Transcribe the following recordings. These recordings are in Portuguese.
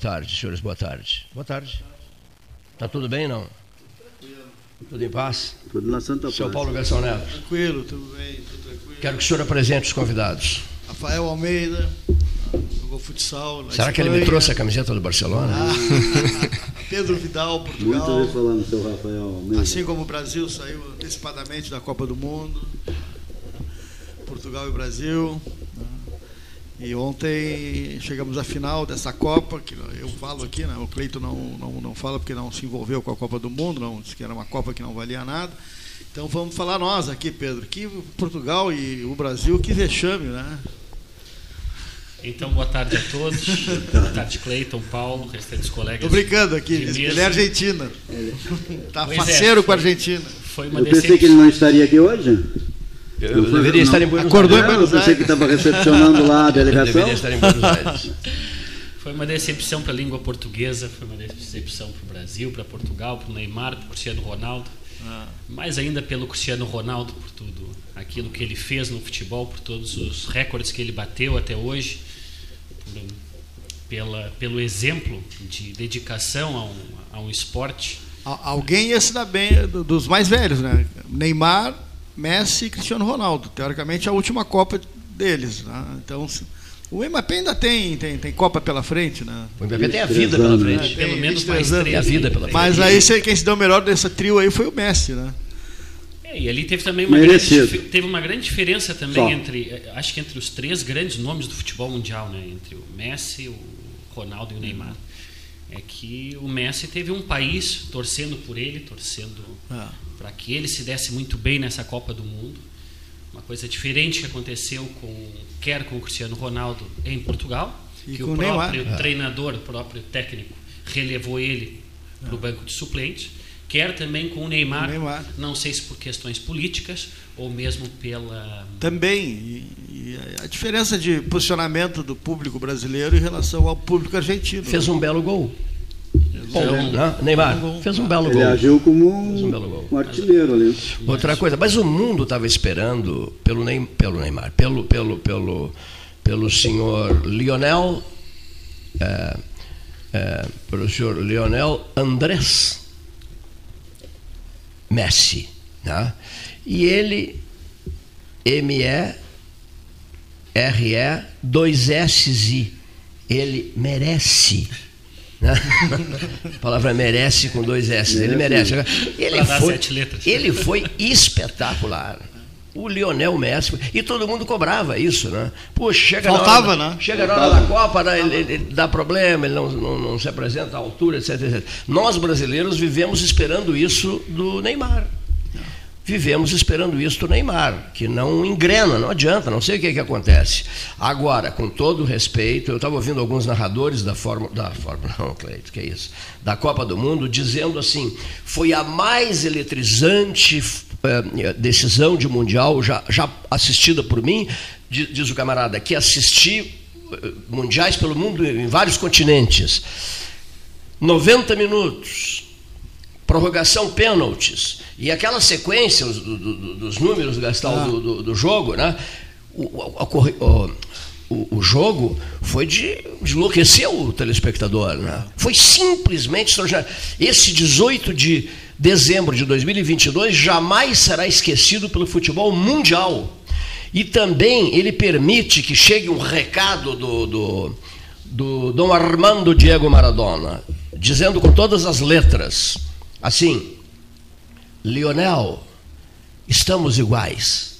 tarde. Senhores, boa tarde. Boa tarde. Tá tudo bem, não? Tudo em paz? Tudo na Santa Seu Paz. Paulo Gastão Neto. Tranquilo, tudo bem, tudo tranquilo. Quero que o senhor apresente os convidados. Rafael Almeida, jogou futsal. na Será que ele me Espanha. trouxe a camiseta do Barcelona? Ah, Pedro Vidal, Muito Portugal. ouvi falar no seu Rafael Almeida. Assim como o Brasil saiu antecipadamente da Copa do Mundo. Portugal e Brasil. E ontem chegamos à final dessa Copa, que eu falo aqui, né? o Cleito não, não, não fala porque não se envolveu com a Copa do Mundo, não disse que era uma Copa que não valia nada. Então vamos falar nós aqui, Pedro, que Portugal e o Brasil, que vexame, né? Então, boa tarde a todos. boa tarde, Cleiton, Paulo, restantes colegas. Tô brincando aqui, ele é Argentina. Tá Pois é, faceiro com a foi- Argentina. Foi uma Eu pensei que ele não estaria aqui hoje. Eu, foi- deveria não. estar em Buenos Acordou em Aires. Não, eu Buenos pensei que estava recepcionando lá a Eu delegação. deveria estar em Buenos Aires. Foi uma decepção para a língua portuguesa, foi uma decepção para o Brasil, para Portugal, para o Neymar, para o Cristiano Ronaldo. Ah. Mais ainda pelo Cristiano Ronaldo, por tudo aquilo que ele fez no futebol, por todos os recordes que ele bateu até hoje, por- pela, pelo exemplo de dedicação a um, a um esporte. Al- Alguém ia se dar bem do- dos mais velhos, né? Neymar, Messi e Cristiano Ronaldo. Teoricamente, a última Copa deles. Né? Então, o Mbappé ainda tem, tem, tem Copa pela frente, né? O Mbappé tem a vida pela frente. Pelo Tem menos 23 mais anos. a vida pela frente. Mas aí quem se deu melhor dessa trio aí foi o Messi, né? É, e ali teve também uma grande, Merecido. teve uma grande diferença também Só. entre, eh, acho que entre os três grandes nomes do futebol mundial, né? Entre o Messi, o Ronaldo e o Neymar. É que o Messi teve um país torcendo por ele, torcendo Ah. para que ele se desse muito bem nessa Copa do Mundo. Uma coisa diferente que aconteceu com quer com o Cristiano Ronaldo em Portugal, E que o o Neymar. próprio treinador, o próprio técnico relevou ele para o banco de suplentes, quer também com o Neymar, O Neymar. não sei se por questões políticas ou mesmo pela Também. E, e a diferença de posicionamento do público brasileiro em relação ao público argentino. Fez um belo gol. Então, Né? Neymar, fez um belo Ele gol. agiu como Fez um belo gol. um artilheiro ali. Outra coisa, mas o mundo estava esperando pelo, Ney- pelo Neymar, pelo, pelo, pelo, pelo senhor Lionel, é, é, pelo senhor Lionel Andrés Messi. Né? E ele, M-E-R-E, dois S-I, ele merece. né? A palavra merece com dois S. Ele merece. Ele foi, ele foi espetacular. O Lionel Messi. E todo mundo cobrava isso, né? Puxa, chega Faltava, na hora, né? Chega na hora da Copa, né, ele, ele- ele dá problema, ele não, não, não se apresenta à altura, etc, etc. Nós brasileiros vivemos esperando isso do Neymar. Vivemos esperando isso do Neymar, que não engrena, não adianta, não sei o que, que acontece. Agora, com todo respeito, eu estava ouvindo alguns narradores da Fórmula, da Fórmula, não, Cleito, que é isso, da Copa do Mundo, dizendo assim, foi a mais eletrizante eh, decisão de Mundial já, já assistida por mim, di- diz o camarada, que assisti eh, mundiais pelo mundo em vários continentes. 90 minutos, prorrogação pênaltis e aquela sequência os- do- do- dos números Gastão Ah. do, do- jogo, né? O, o- o- o jogo foi de, de enlouquecer o telespectador, né? Foi simplesmente extraordinário. Esse 18 de dezembro de 2022 jamais será esquecido pelo futebol mundial. E também ele permite que chegue um recado do, do, do Dom Armando Diego Maradona, dizendo com todas as letras, assim, Lionel, estamos iguais.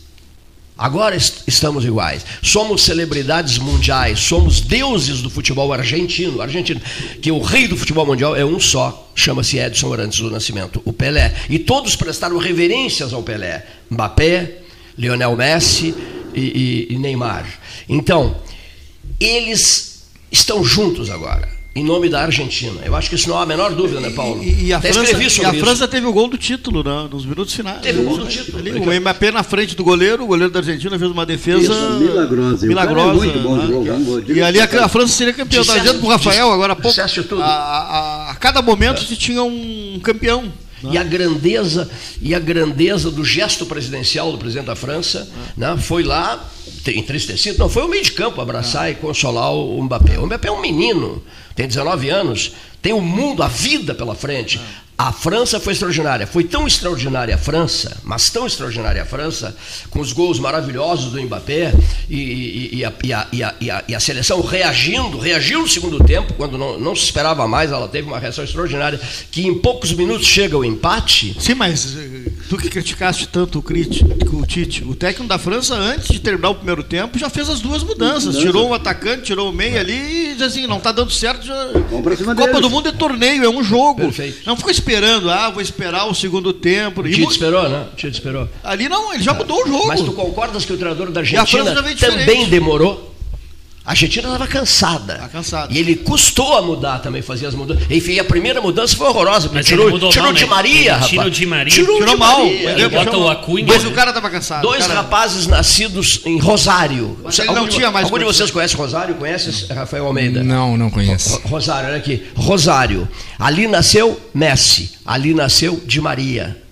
Agora est- estamos iguais. Somos celebridades mundiais, somos deuses do futebol argentino, argentino, que o rei do futebol mundial é um só, chama-se Edson Arantes do Nascimento, o Pelé. E todos prestaram reverências ao Pelé. Mbappé, Lionel Messi e, e- e Neymar. Então, eles estão juntos agora, em nome da Argentina. Eu acho que isso não há a menor dúvida, né, Paulo? E, e a, Até França, e a. França teve o gol do título né, nos minutos finais. Teve o gol do título. Ali, o Mbappé na frente do goleiro, o goleiro da Argentina fez uma defesa Isso, milagrosa. O é milagrosa. muito bom né? bom. E ali a, a França seria campeã. Disseste- dizendo pro Rafael agora há pouco. A, a- a cada momento se tinha um campeão. E a grandeza e a grandeza do gesto presidencial do presidente da França, né, foi lá entristecido. Não, foi o meio de campo abraçar e consolar o Mbappé. O Mbappé é um menino, tem 19 anos, tem o mundo, a vida pela frente. A França foi extraordinária. Foi tão extraordinária a França, mas tão extraordinária a França, com os gols maravilhosos do Mbappé e, e, e, a, e, a, a, seleção reagindo, reagiu no segundo tempo, quando não, não, se esperava mais, ela teve uma reação extraordinária, que em poucos minutos chega o empate. Sim, mas tu que criticaste tanto o, crítico, o Tite, o técnico da França, antes de terminar o primeiro tempo, já fez as duas mudanças. Tirou um atacante, tirou o meio ali e diz assim, não está dando certo. Já... Copa deles. do Mundo é torneio, é um jogo. Perfeito. Não ficou esperando, ah, vou esperar o segundo tempo. O Tite esperou, né? O Tite esperou. Ali não, ele já mudou o jogo. Mas tu concordas que o treinador da Argentina também demorou? A Argentina estava cansada. Tá cansada. E ele custou a mudar também, fazer as mudanças. Enfim, a primeira mudança foi horrorosa. Mas tirou, mudou tirou mal, de né? Maria, rapaz. Tirou de Maria. Tirou, tirou de mal. Maria. bota o Acunha. Mas o cara estava cansado. Dois cara... rapazes nascidos em Rosário. Mas ele algum, não tinha mais Algum de vocês conhece Rosário? Conhece Rafael Almeida? Não, não conheço. Rosário, olha aqui. Rosário. Ali nasceu Messi. Ali nasceu de Maria.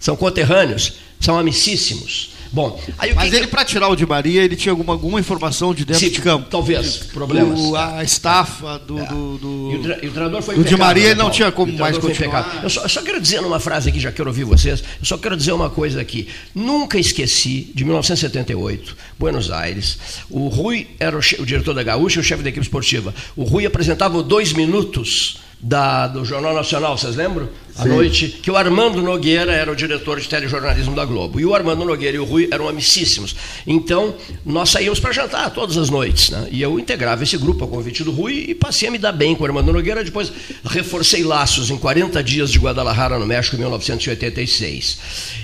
São conterrâneos. São amicíssimos. Bom, aí Mas que ele, para tirar o de Maria, ele tinha alguma, alguma informação de dentro Sim, de campo? Talvez, problemas. O, a estafa do. É. do, do... E, o e o treinador foi do de Maria, ele não tinha como mais continuar. Eu só, eu só, quero dizer numa frase aqui, já quero ouvir vocês, eu só quero dizer uma coisa aqui. Nunca esqueci, de 1978, Buenos Aires, o Rui era o, o diretor da Gaúcha e o chefe da equipe esportiva. O Rui apresentava dois minutos da, do Jornal Nacional, vocês lembram? À Sim. noite, que o Armando Nogueira era o diretor de telejornalismo da Globo. E o Armando Nogueira e o Rui eram amicíssimos. Então, nós saímos para jantar todas as noites. Né? E eu integrava esse grupo a convite do Rui e passei a me dar bem com o Armando Nogueira. Depois reforcei laços em 40 dias de Guadalajara, no México, em 1986.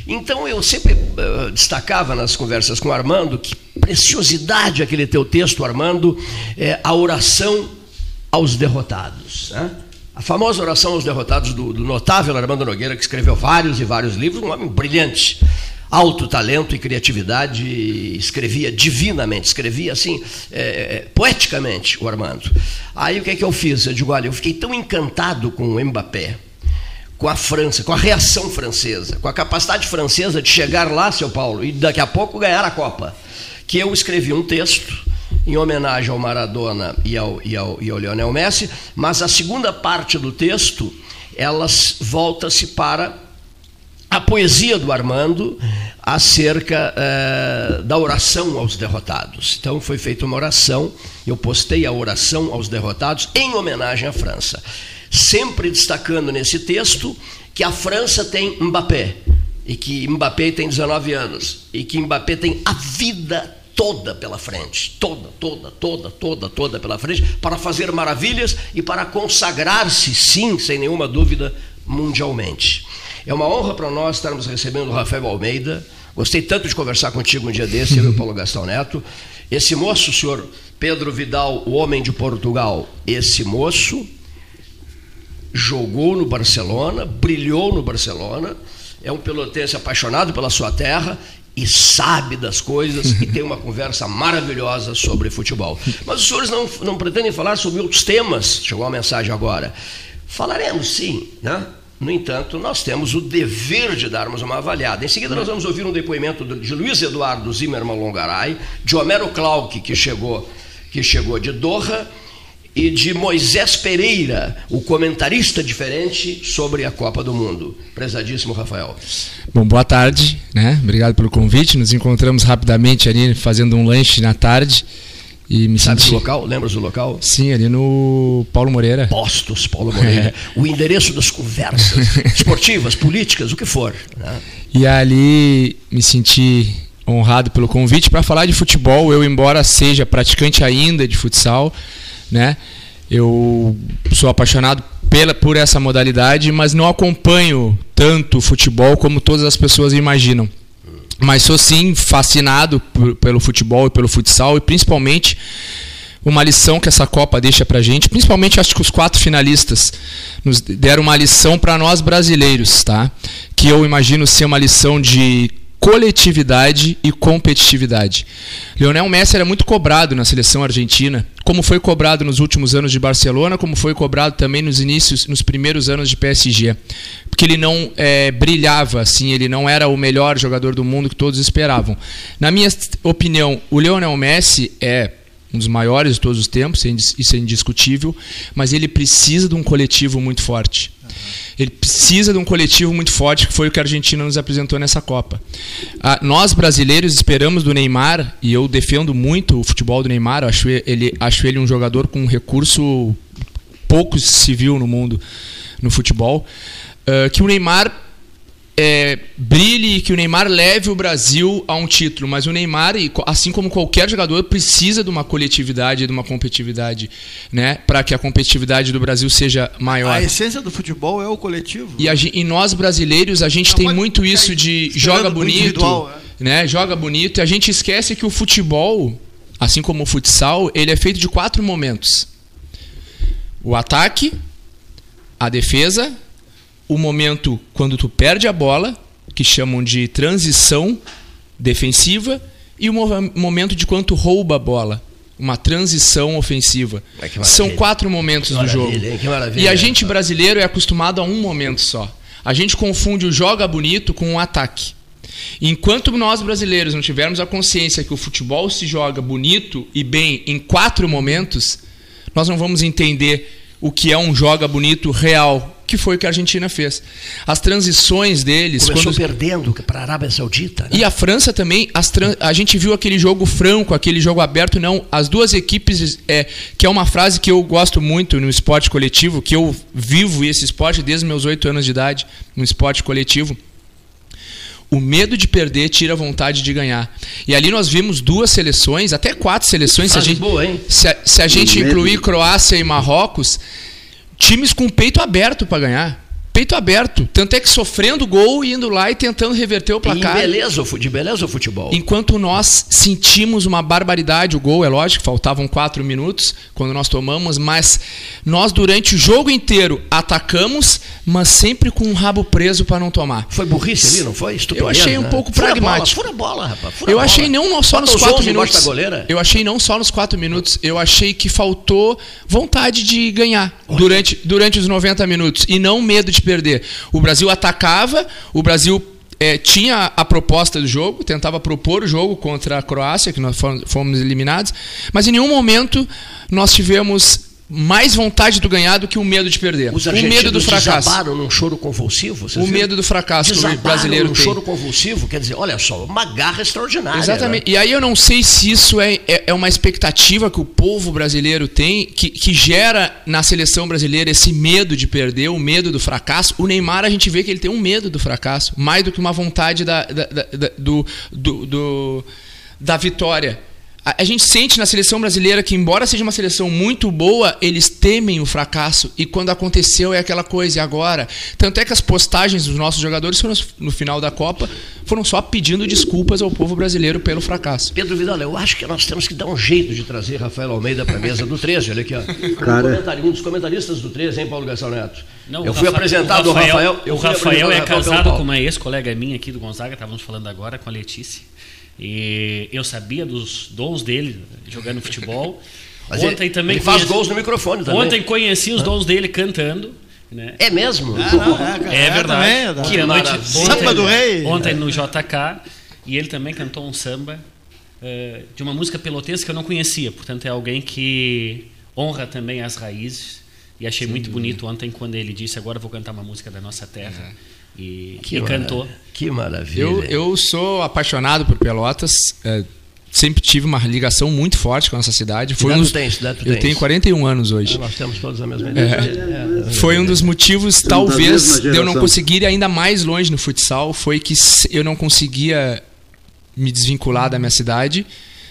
Então, eu sempre uh, destacava nas conversas com o Armando que preciosidade aquele teu texto, Armando, é a oração aos derrotados. Né? A famosa oração aos derrotados do, do, notável Armando Nogueira, que escreveu vários e vários livros, um homem brilhante, alto talento e criatividade, escrevia divinamente, escrevia assim, é, é, poeticamente, o Armando. Aí o que é que eu fiz? Eu digo, olha, eu fiquei tão encantado com o Mbappé, com a França, com a reação francesa, com a capacidade francesa de chegar lá, seu Paulo, e daqui a pouco ganhar a Copa, que eu escrevi um texto em homenagem ao Maradona e ao, e ao, e ao Lionel Messi, mas a segunda parte do texto, elas volta-se para a poesia do Armando acerca eh, da oração aos derrotados. Então foi feita uma oração, eu postei a oração aos derrotados em homenagem à França. Sempre destacando nesse texto que a França tem Mbappé, e que Mbappé tem 19 anos, e que Mbappé tem a vida toda pela frente, toda, toda, toda, toda, toda pela frente, para fazer maravilhas e para consagrar-se, sim, sem nenhuma dúvida, mundialmente. É uma honra para nós estarmos recebendo o Rafael Almeida. Gostei tanto de conversar contigo um dia desse, eu e o Paulo Gastão Neto. Esse moço, o senhor Pedro Vidal, o homem de Portugal, esse moço jogou no Barcelona, brilhou no Barcelona, é um pelotense apaixonado pela sua terra e sabe das coisas e tem uma conversa maravilhosa sobre futebol. Mas os senhores não, não pretendem falar sobre outros temas? Chegou uma mensagem agora. Falaremos sim, né? No entanto, nós temos o dever de darmos uma avaliada. Em seguida, nós vamos ouvir um depoimento de Luiz Eduardo Zimmermann Longaray, de Homero Clark, que chegou, que chegou de Doha, e de Moisés Pereira, o comentarista diferente sobre a Copa do Mundo. Prezadíssimo Rafael. Bom, boa tarde, né? Obrigado pelo convite. Nos encontramos rapidamente ali fazendo um lanche na tarde. E me Sabe senti... o local? Lembras do local? Sim, ali no Paulo Moreira. Postos, Paulo Moreira. É. O endereço das conversas esportivas, políticas, o que for. Né? E ali me senti honrado pelo convite para falar de futebol. Eu, embora seja praticante ainda de futsal, né? Eu sou apaixonado pela, por essa modalidade, mas não acompanho tanto futebol como todas as pessoas imaginam. Mas sou sim fascinado por, pelo futebol e pelo futsal e principalmente uma lição que essa Copa deixa pra gente, principalmente acho que os quatro finalistas nos deram uma lição para nós brasileiros, tá? Que eu imagino ser uma lição de coletividade e competitividade. Lionel Messi era muito cobrado na seleção argentina, como foi cobrado nos últimos anos de Barcelona, como foi cobrado também nos inícios, nos primeiros anos de PSG, porque ele não é, brilhava assim, ele não era o melhor jogador do mundo que todos esperavam. Na minha opinião, o Lionel Messi é um dos maiores de todos os tempos, isso é indiscutível, mas ele precisa de um coletivo muito forte. Ele precisa de um coletivo muito forte, que foi o que a Argentina nos apresentou nessa Copa. Ah, nós, brasileiros, esperamos do Neymar, e eu defendo muito o futebol do Neymar, acho ele, acho ele um jogador com um recurso pouco viu no mundo no futebol, uh, que o Neymar é, brilhe e que o Neymar leve o Brasil a um título, mas o Neymar, assim como qualquer jogador, precisa de uma coletividade, de uma competitividade, né, para que a competitividade do Brasil seja maior. A essência do futebol é o coletivo. E, a, e nós brasileiros, a gente Não, tem muito isso de joga bonito, é. né, joga bonito, e a gente esquece que o futebol, assim como o futsal, ele é feito de quatro momentos: o ataque, a defesa o momento quando tu perde a bola, que chamam de transição defensiva, e o momento de quando tu rouba a bola, uma transição ofensiva. São quatro momentos do jogo. E a gente brasileiro é acostumado a um momento só. A gente confunde o joga bonito com o ataque. Enquanto nós brasileiros não tivermos a consciência que o futebol se joga bonito e bem em quatro momentos, nós não vamos entender o que é um joga bonito real, que foi o que a Argentina fez. As transições deles. Começou quando... perdendo para a Arábia Saudita. Né? E a França também. Trans... A gente viu aquele jogo franco, aquele jogo aberto. Não, as duas equipes. É, que é uma frase que eu gosto muito no esporte coletivo, que eu vivo esse esporte desde meus oito anos de idade, no esporte coletivo. O medo de perder tira a vontade de ganhar. E ali nós vimos duas seleções, até quatro seleções. Se a gente, boa, hein? Se a, se a gente incluir Croácia e Marrocos, times com peito aberto para ganhar. Peito aberto. Tanto é que sofrendo gol e indo lá e tentando reverter o placar. E beleza, de beleza o futebol. Enquanto nós sentimos uma barbaridade, o gol, é lógico, faltavam quatro minutos quando nós tomamos, mas nós durante o jogo inteiro atacamos, mas sempre com o rabo preso para não tomar. Foi burrice ali, não foi? Eu achei um né? pouco fura pragmático. Bola, fura bola, rapaz. Fura eu bola. achei não só Bota nos quatro minutos. Eu achei não só nos quatro minutos, eu achei que faltou vontade de ganhar durante, durante os 90 minutos e não medo de perder. O Brasil atacava, o Brasil é, tinha a proposta do jogo, tentava propor o jogo contra a Croácia, que nós fomos eliminados, mas em nenhum momento nós tivemos mais vontade do ganhar do que o medo de perder. Os o medo do fracasso. desabaram num choro convulsivo. O medo do fracasso que o brasileiro num tem. choro convulsivo, quer dizer, olha só, uma garra extraordinária. Exatamente. Né? E aí eu não sei se isso é, é, é, uma expectativa que o povo brasileiro tem, que, que gera na seleção brasileira esse medo de perder, o medo do fracasso. O Neymar, a gente vê que ele tem um medo do fracasso, mais do que uma vontade da, da, da, da do, do, do, da vitória a, gente sente na seleção brasileira que, embora seja uma seleção muito boa, eles temem o fracasso. E quando aconteceu é aquela coisa, e agora? Tanto é que as postagens dos nossos jogadores foram, no final da Copa foram só pedindo desculpas ao povo brasileiro pelo fracasso. Pedro Vidal, eu acho que nós temos que dar um jeito de trazer Rafael Almeida para a mesa do 13. Olha aqui, ó. Cara... Um, dos comentaristas do 13, hein, Paulo Gastão Neto? Não, eu fui Rafa, apresentado ao Rafael. o Rafael é casado com uma ex-colega minha aqui do Gonzaga, estávamos falando agora com a Letícia. E eu sabia dos dons dele jogando futebol. Mas ontem ele, também ele faz gols no microfone também. Ontem conheci os dons dele cantando. Né? É mesmo? Ah, não, é, é, verdade. Também, que que noite, samba do rei. Ontem no JK e ele também cantou um samba uh, de uma música pelotense que eu não conhecia. Portanto, é alguém que honra também as raízes. E achei Sim. muito bonito ontem quando ele disse: Agora vou cantar uma música da nossa terra. É e, que e cantou. Que maravilha. Eu, eu sou apaixonado por Pelotas. É, sempre tive uma ligação muito forte com essa cidade. Foi um tens, eu tenho 41 anos hoje. Ah, nós temos todos a mesma idade. É, é, foi um dos motivos, talvez, de eu não conseguir ir ainda mais longe no futsal. Foi que eu não conseguia me desvincular da minha cidade,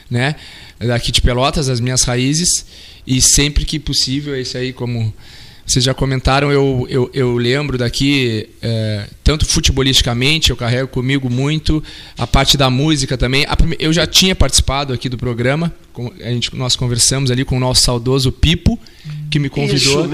né? Daqui de Pelotas, das minhas raízes. E sempre que possível, esse aí como vocês já comentaram, eu, eu, eu lembro daqui, é, tanto futebolisticamente, eu carrego comigo muito, a parte da música também. Eu já tinha participado aqui do programa, a gente, nós conversamos ali com o nosso saudoso Pipo, que me convidou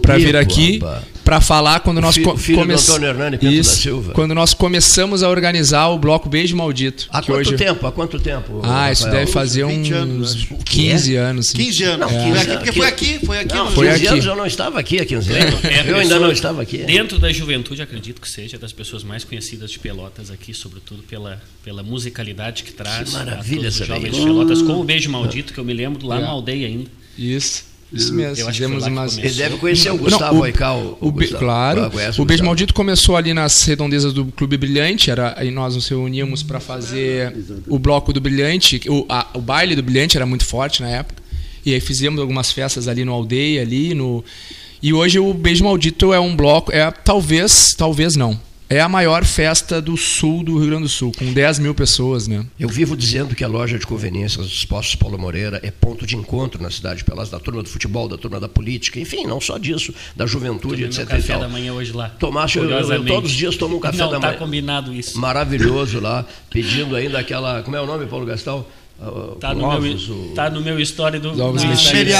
para vir aqui para falar quando nós Filho- filho come- Hernani Isso, quando nós começamos a organizar o bloco Beijo Maldito. Há quanto hoje... tempo? Há quanto tempo? Ah, isso Rafael? deve fazer 20 uns anos, acho. 15 anos. sim. 15 anos. Não, Foi 15 aqui, porque foi aqui, foi aqui. Não, Foi 15 aqui. anos eu não estava aqui há 15 É, anos. é a Eu ainda não estava aqui. Dentro da juventude, acredito que seja das pessoas mais conhecidas de Pelotas aqui, sobretudo pela, pela musicalidade que traz Que maravilha a todos os jovens isso. de Pelotas, com o Beijo Maldito, que eu me lembro lá É. na aldeia ainda. Isso, isso mesmo. Fizemos umas... Ele deve conhecer o Não, Gustavo o- Aical. O be- Gustavo. claro. O Beijo Gustavo. Maldito começou ali nas redondezas do Clube Brilhante, era, aí nós nos reuníamos para fazer o bloco do Brilhante, o, a- o baile do Brilhante era muito forte na época. E aí fizemos algumas festas ali no aldeia ali no E hoje o Beijo Maldito é um bloco, é talvez, talvez não. É a maior festa do sul do Rio Grande do Sul, com 10 mil pessoas, né? Eu vivo dizendo que a loja de conveniências dos postos Paulo Moreira é ponto de encontro na cidade de Pelotas, da turma do futebol, da turma da política, enfim, não só disso, da juventude, etc. meu café da manhã hoje lá. Tomaste, eu- eu- todos os dias tomo um café Não, da tá manhã. combinado isso. Maravilhoso lá, pedindo ainda aquela. Como é o nome, Paulo Gastão? Ah, Tá no, ovos, meu, o- tá no meu story do. Os ovos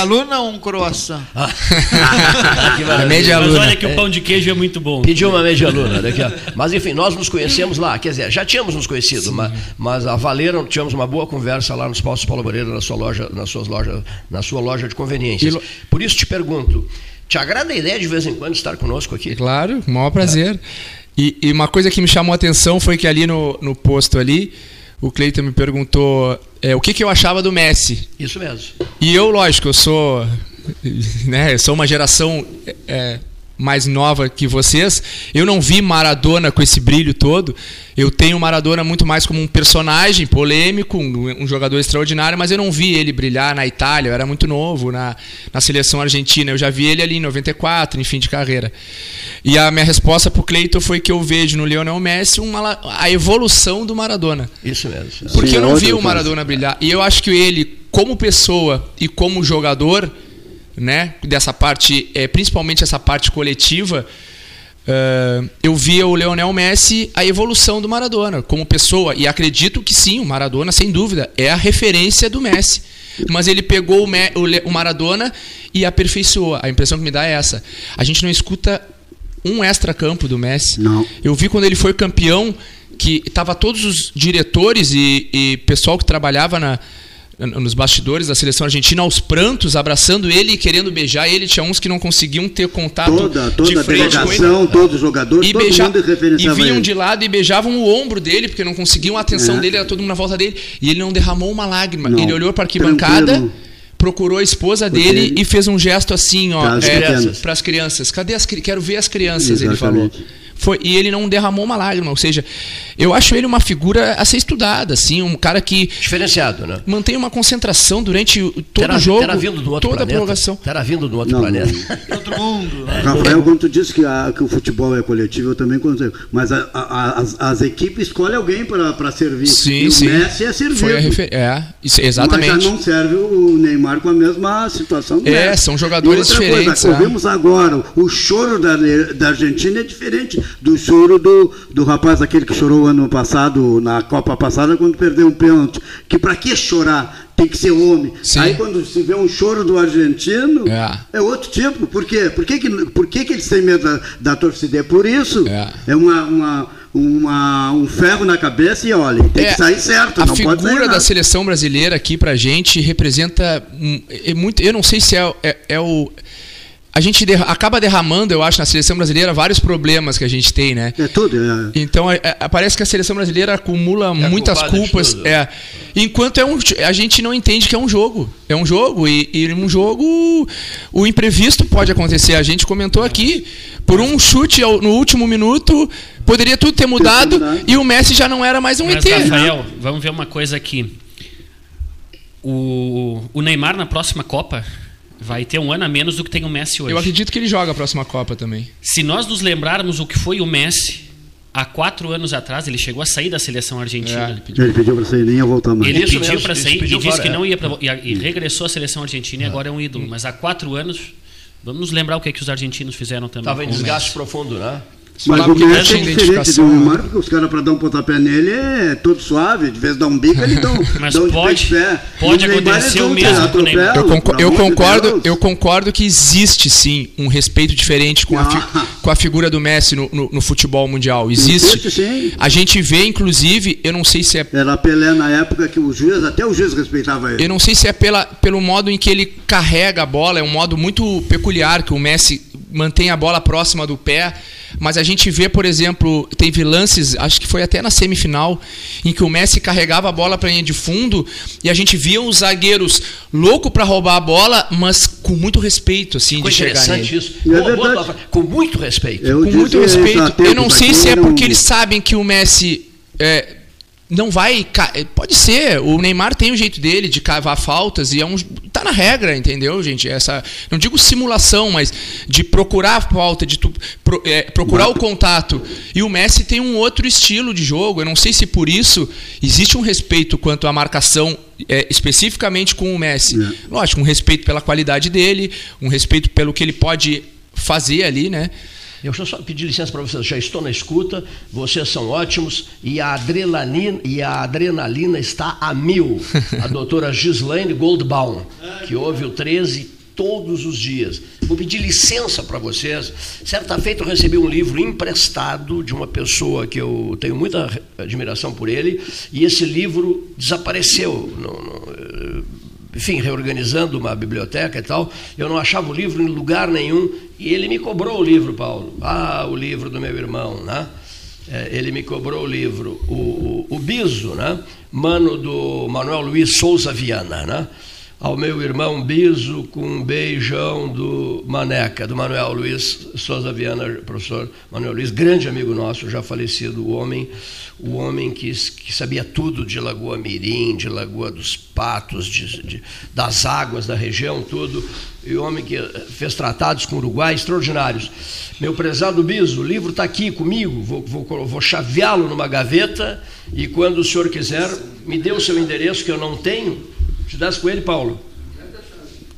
luna ou um croissant? Maravilha. É média Mas olha que o pão de queijo é muito bom. Pediu uma média luna. Daqui, ó. Mas enfim, nós nos conhecemos lá. Quer dizer, já tínhamos nos conhecido, mas, mas a Valeram, tínhamos uma boa conversa lá nos postos Paulo Moreira, na sua loja, nas suas lojas, na sua loja de conveniências. Lo- Por isso te pergunto, te agrada a ideia de vez em quando estar conosco aqui? Claro, maior prazer. E, e uma coisa que me chamou a atenção foi que ali no, no posto ali, o Cleiton me perguntou é, o que, que eu achava do Messi. Isso mesmo. E eu, lógico, eu sou, né, eu sou uma geração é, mais nova que vocês. Eu não vi Maradona com esse brilho todo. Eu tenho Maradona muito mais como um personagem polêmico, um, um jogador extraordinário, mas eu não vi ele brilhar na Itália. Eu era muito novo na, na seleção argentina. Eu já vi ele ali em 94, em fim de carreira. E a minha resposta para o Cleiton foi que eu vejo no Lionel Messi uma, a evolução do Maradona. Isso mesmo. Porque Sim, eu não vi o. Maradona brilhar. E eu acho que ele, como pessoa e como jogador, né, dessa parte, é, principalmente essa parte coletiva, eh, eu via o Leonel Messi a evolução do Maradona como pessoa. E acredito que sim, o Maradona, sem dúvida, é a referência do Messi. Mas ele pegou o, Me- o Maradona e aperfeiçoou. A impressão que me dá é essa. A gente não escuta um extra-campo do Messi. Não. Eu vi quando ele foi campeão que tava todos os diretores e, e pessoal que trabalhava na- nos bastidores da seleção argentina aos prantos, abraçando ele e querendo beijar ele. Tinha uns que não conseguiam ter contato Toda, de toda a frente com ele. delegação, todos os jogadores, E, todo beija- mundo e vinham ele. de lado e beijavam o ombro dele, porque não conseguiam a atenção É. dele, era todo mundo na volta dele. E ele não derramou uma lágrima. Não. Ele olhou para a arquibancada, Tranquilo. procurou a esposa dele ele- e fez um gesto assim, ó, crianças. para as crianças. Cadê as crianças? Quero ver as crianças, ele falou. Foi, e ele não derramou uma lágrima, ou seja, eu acho ele uma figura a ser estudada, assim, um cara que Diferenciado, né? mantém uma concentração durante o- todo terá, o jogo, terá vindo do outro toda planeta. a prorrogação. Terá vindo do outro Não, planeta. Outro mundo. né? Rafael, quando tu disse que, a- que o futebol é coletivo, eu também consigo. Mas a- a- as, as equipes escolhem alguém para servir. Sim, e o sim. Messi é servido. Foi a refer... É, isso- Mas exatamente. já não serve o Neymar com a mesma situação. do É, Messi. são jogadores E outra diferentes, Coisa, é. ouvimos agora, o choro da, da Argentina é diferente do choro do, do rapaz aquele que chorou ano passado, na Copa passada, quando perdeu um pênalti. Que para que chorar? Tem que ser homem. Sim. Aí quando se vê um choro do argentino, É. é, outro tipo. Por quê? Por que, que, por que, que eles têm medo da, da torcida? É por isso. É. uma, uma, uma- um ferro na cabeça e olha, tem É, que sair certo. A figura da seleção brasileira aqui pra gente representa é muito. Eu não sei se é, é- é o. A gente derra- acaba derramando, eu acho, na seleção brasileira vários problemas que a gente tem, né? É tudo. É. Então é- é- parece que a seleção brasileira acumula muitas culpada de culpas. É, enquanto é um, a gente não entende que é um jogo. É um jogo e, e um jogo o imprevisto pode acontecer. A gente comentou aqui por um chute ao- no último minuto poderia tudo ter mudado mudado. e o Messi já não era mais um Mas, ET. Rafael, vamos ver uma coisa aqui. O, o Neymar na próxima Copa vai ter um ano a menos do que tem o Messi hoje. Eu acredito que ele joga a próxima Copa também. Se nós nos lembrarmos o que foi o Messi há quatro anos atrás, ele chegou a sair da seleção É, argentina. ele pediu. Ele pediu para sair, nem ia voltar mais. Ele Isso pediu para sair pediu e disse fora, que é. não ia pra, e, e regressou à seleção argentina e agora é um ídolo. Mas há quatro anos, vamos nos lembrar o que, é que os argentinos fizeram também. Estava em desgaste Messi. profundo, né? Mas o Messi é diferente do identificação, Neymar, porque os caras para dar um pontapé nele é todo suave, de vez dar um bico ele dá um, Mas de pode- de pé. pode Neymar, acontecer o dão mesmo com o Neymar. atropelo, Eu, eu concordo, eu concordo que existe sim um respeito diferente com, a, fi- Ah. com a figura do Messi no, no- no futebol mundial. Existe. Existe, sim. A gente vê, inclusive, eu não sei se é Era Pelé na época que o juiz, até o juiz respeitava ele. Eu não sei se é pela, pelo modo em que ele carrega a bola, é um modo muito peculiar que o Messi mantém a bola próxima do pé. Mas a gente vê, por exemplo, teve lances, acho que foi até na semifinal, em que o Messi carregava a bola para linha de fundo e a gente via os zagueiros louco para roubar a bola, mas com muito respeito, assim, Ficou de chegar interessante nele. isso. É Boa- com muito respeito. Eu com muito respeito. Eu não sei se é porque um- eles sabem que o Messi é, não vai. Pode ser. O Neymar tem o jeito dele de cavar faltas e é um. Tá na regra, entendeu, gente? Essa. Não digo simulação, mas de procurar a falta, de tu, pro- é, procurar o contato. E o Messi tem um outro estilo de jogo. Eu não sei se por isso existe um respeito quanto à marcação. é, especificamente com o Messi. É. Lógico, um respeito pela qualidade dele, um respeito pelo que ele pode fazer ali, né? Eu só pedir licença para vocês, já estou na escuta, vocês são ótimos e a adrenalina, e a adrenalina está a mil. A doutora Gislaine Goldbaum, que ouve o 13 todos os dias. Vou pedir licença para vocês. Certa feita eu recebi um livro emprestado de uma pessoa que eu tenho muita admiração por ele, e esse livro desapareceu. Não- não, eh, enfim, reorganizando uma biblioteca e tal, eu não achava o livro em lugar nenhum e ele me cobrou o livro, Paulo. Ah, o livro do meu irmão, né? É, ele me cobrou o livro, o, o, o Biso, né? Mano do Manuel Luiz Souza Viana, né? Ao meu irmão Biso com um beijão do Maneca, do Manuel Luiz Souza Viana, professor Manuel Luiz, grande amigo nosso, já falecido, o homem, o homem que, que sabia tudo de Lagoa Mirim, de Lagoa dos Patos, de, de- das águas da região, tudo, e o homem que fez tratados com o Uruguai extraordinários. Meu prezado Biso, o livro está aqui comigo, vou, vou, vou chaveá-lo numa gaveta e quando o senhor quiser, me dê o seu endereço que eu não tenho, te desse com ele, Paulo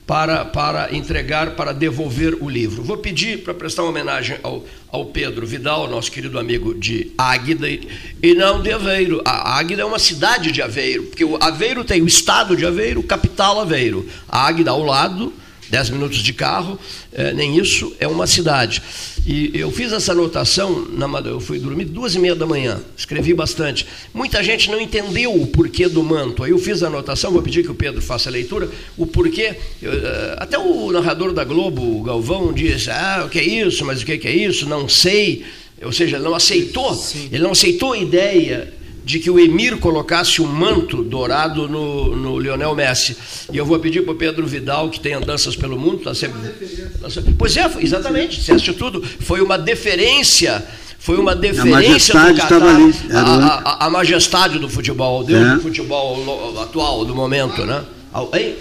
para, para entregar, para devolver o livro. Vou pedir para prestar uma homenagem ao, ao Pedro Vidal, nosso querido amigo de Águida, e, e não de Aveiro. A Águida é uma cidade de Aveiro, porque o Aveiro tem o estado de Aveiro, capital Aveiro. A Águida ao lado, 10 minutos de carro, eh, nem isso, é uma cidade. E eu fiz essa anotação, na, eu fui dormir duas e meia da manhã, escrevi bastante. Muita gente não entendeu o porquê do manto. Aí eu fiz a anotação, vou pedir que o Pedro faça a leitura, o porquê. eu, eh, até o narrador da Globo, o Galvão, disse: Ah, o que é isso? Mas o que é é isso? Não sei. Ou seja, ele não aceitou, ele não aceitou a ideia de que o Emir colocasse um manto dourado no, no Lionel Messi. E eu vou pedir para o Pedro Vidal, que tem andanças pelo mundo, está sempre. tá sempre- Pois é, exatamente, disseste tudo. Foi uma deferência. Foi uma deferência majestade do Catar, ali, a, a- a- a majestade do futebol, Deus É. do futebol atual, do momento, né? Hein?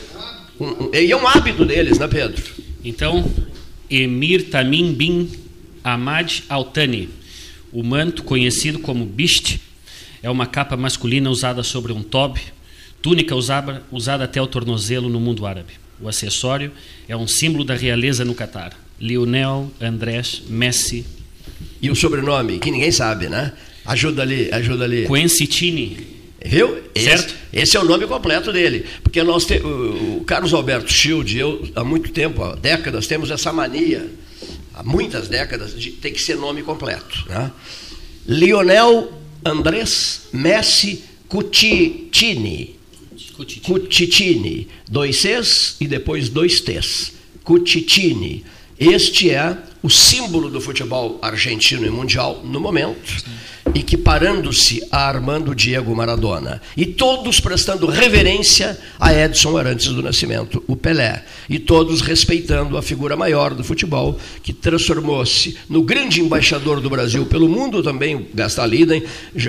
Um- um- E é um hábito deles, né, Pedro? Então, Emir Tamim bin Ahmad Al-Thani, o manto conhecido como Bisht, é uma capa masculina usada sobre um tobe, túnica usada, usada até o tornozelo no mundo árabe. O acessório é um símbolo da realeza no Catar. Lionel Andrés Messi E o sobrenome, que ninguém sabe, né? Ajuda ali, ajuda ali. Quencitini. Viu? Esse, Certo. esse é o nome completo dele. Porque nós te, o, o Carlos Alberto Schild e eu, há muito tempo, há décadas, temos essa mania, há muitas décadas, de ter que ser nome completo. Né? Lionel Andrés Messi Cucitini. Cucitini. Dois Cs e depois dois Ts. Cucitini. Este é o símbolo do futebol argentino e mundial no momento, equiparando-se a Armando Diego Maradona. E todos prestando reverência a Edson Arantes do Nascimento, o Pelé. E todos respeitando a figura maior do futebol, que transformou-se no grande embaixador do Brasil pelo mundo também, Gastal Liden,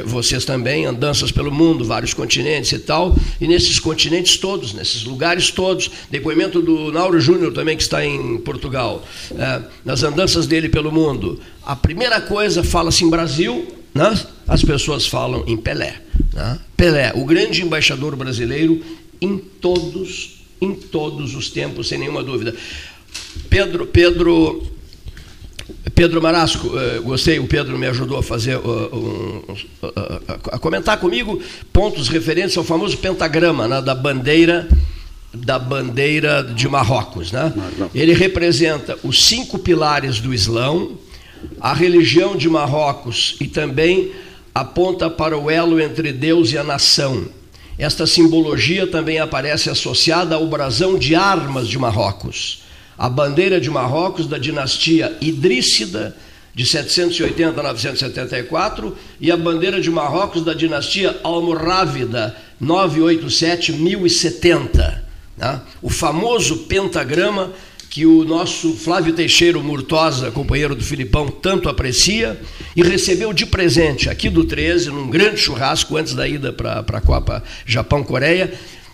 vocês também, andanças pelo mundo, vários continentes e tal. E nesses continentes todos, nesses lugares todos, depoimento do Nauro Júnior também, que está em Portugal, é, nas andanças dele pelo mundo. A primeira coisa, fala-se em Brasil, né? as pessoas falam em Pelé. né? Pelé, o grande embaixador brasileiro em todos, em todos os tempos, sem nenhuma dúvida. Pedro, Pedro, Pedro Marasco, eh, gostei, o Pedro me ajudou a fazer, um, a comentar comigo pontos referentes ao famoso pentagrama né, da bandeira da bandeira de Marrocos, né? Ele representa os cinco pilares do Islão, a religião de Marrocos e também aponta para o elo entre Deus e a nação. Esta simbologia também aparece associada ao brasão de armas de Marrocos. A bandeira de Marrocos da dinastia Idríssida, de 780 a 974, e a bandeira de Marrocos da dinastia Almorávida, 987-1070. Né? O famoso pentagrama que o nosso Flávio Teixeira Murtosa, companheiro do Filipão, tanto aprecia, e recebeu de presente aqui do 13, num grande churrasco antes da ida para a Copa Japão-Coreia.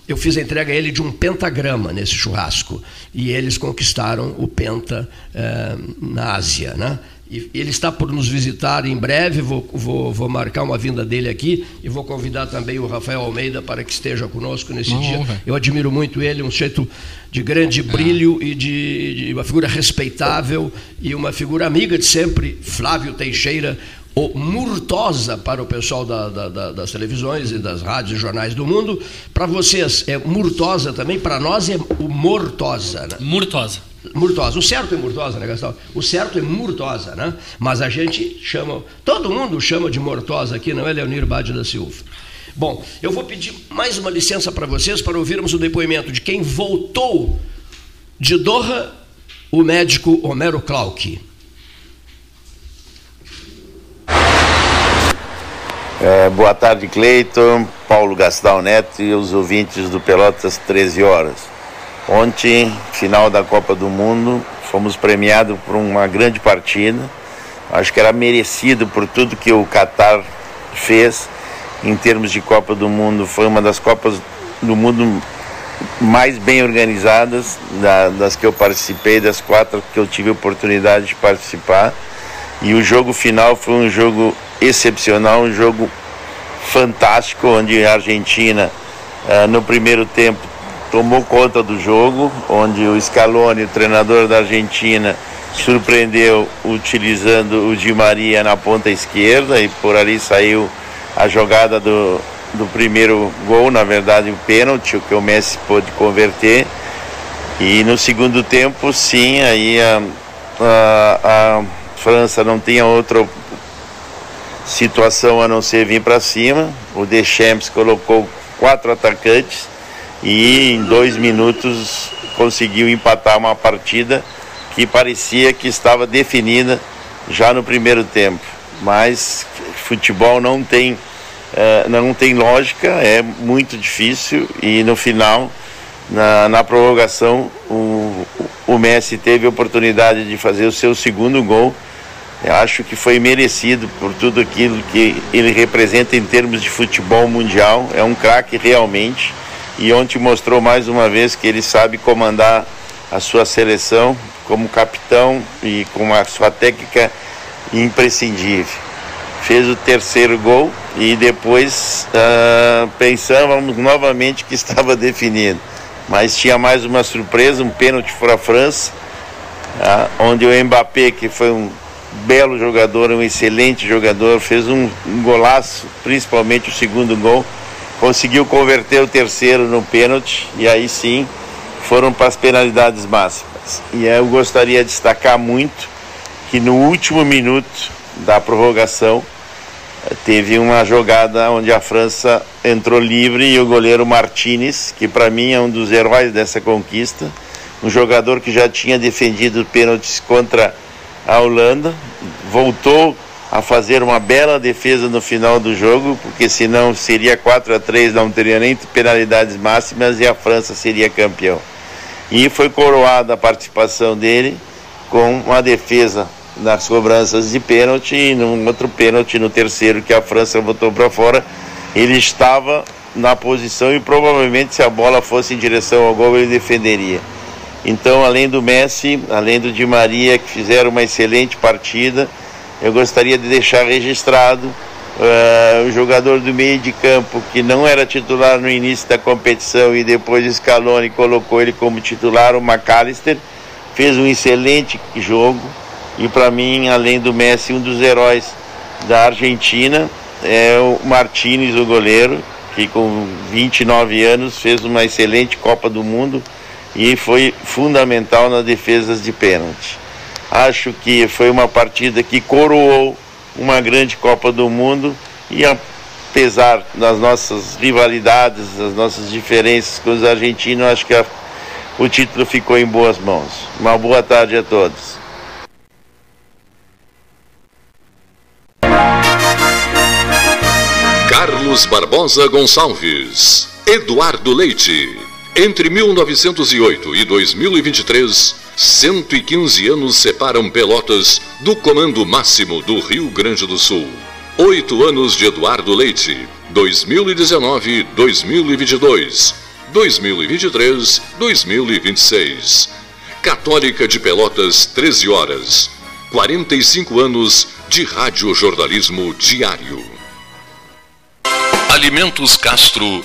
Eu fiz a entrega a ele de um pentagrama nesse churrasco. E eles conquistaram o penta eh, na Ásia. Né? Ele está por nos visitar em breve, vou, vou, vou, marcar uma vinda dele aqui e vou convidar também o Rafael Almeida para que esteja conosco nesse uma dia. Eu admiro muito ele, um jeito de grande brilho e de, de, uma figura respeitável e uma figura amiga de sempre, Flávio Teixeira, o Murtosa para o pessoal da, da, da, das televisões e das rádios e jornais do mundo. Para vocês é Murtosa também, para nós é o Mortosa. Né? Murtosa. Murtosa. O certo é Murtosa, né, Gastão? O certo é Murtosa, né? Mas a gente chama, todo mundo chama de Mortosa aqui, não é, Leonir Bade da Silva? Bom, eu vou pedir mais uma licença para vocês para ouvirmos o depoimento de quem voltou de Doha, o médico Homero Clark. É, boa tarde, Cleiton, Paulo Gastal Neto e os ouvintes do Pelotas 13 Horas. Ontem, final da Copa do Mundo, fomos premiados por uma grande partida. Acho que era merecido por tudo que o Qatar fez em termos de Copa do Mundo. Foi uma das Copas do Mundo mais bem organizadas da, das que eu participei, das quatro que eu tive oportunidade de participar. E o jogo final foi um jogo excepcional, um jogo fantástico, onde a Argentina, uh, no primeiro tempo, tomou conta do jogo, onde o Scaloni, o treinador da Argentina, surpreendeu utilizando o Di Maria na ponta esquerda e por ali saiu a jogada do, do primeiro gol, na verdade o pênalti, o que o Messi pôde converter. E no segundo tempo, sim, aí a, a, a França não tinha outra situação a não ser vir para cima. O Deschamps colocou quatro atacantes e em dois minutos conseguiu empatar uma partida que parecia que estava definida já no primeiro tempo. Mas futebol não tem, uh, não tem lógica, é muito difícil e no final, na, na prorrogação, o, o Messi teve a oportunidade de fazer o seu segundo gol. Eu acho que foi merecido por tudo aquilo que ele representa em termos de futebol mundial. É um craque realmente e ontem mostrou mais uma vez que ele sabe comandar a sua seleção como capitão e com a sua técnica imprescindível. Fez o terceiro gol e depois uh, pensávamos novamente que estava definido. Mas tinha mais uma surpresa, um pênalti para a França, uh, onde o Mbappé, que foi um belo jogador, um excelente jogador, fez um, um golaço, principalmente o segundo gol conseguiu converter o terceiro no pênalti e aí sim foram para as penalidades máximas. E eu gostaria de destacar muito que no último minuto da prorrogação eh, teve uma jogada onde a França entrou livre e o goleiro Martinez, que para mim é um dos heróis dessa conquista, um jogador que já tinha defendido pênaltis contra a Holanda, voltou a fazer uma bela defesa no final do jogo, porque senão seria 4 a 3 não teria nem penalidades máximas e a França seria campeão. E foi coroada a participação dele com uma defesa nas cobranças de pênalti e num outro pênalti no terceiro que a França botou para fora. Ele estava na posição e provavelmente se a bola fosse em direção ao gol ele defenderia. Então, além do Messi, além do Di Maria, que fizeram uma excelente partida, eu gostaria de deixar registrado uh, o jogador do meio de campo que não era titular no início da competição e depois o Scaloni colocou ele como titular, o McAllister, fez um excelente jogo, E para mim, além do Messi, um dos heróis da Argentina é o Martinez, o goleiro, que com 29 anos fez uma excelente Copa do Mundo e foi fundamental nas defesas de pênalti. Acho que foi uma partida que coroou uma grande Copa do Mundo e apesar das nossas rivalidades, das nossas diferenças com os argentinos, acho que a, o título ficou em boas mãos. Uma boa tarde a todos. Carlos Barbosa Gonçalves, Eduardo Leite. Entre 1908 e 2023, 115 anos separam Pelotas do comando máximo do Rio Grande do Sul. Oito anos de Eduardo Leite, 2019-2022, 2023-2026. Católica de Pelotas, 13 horas. 45 anos de radiojornalismo diário. Alimentos Castro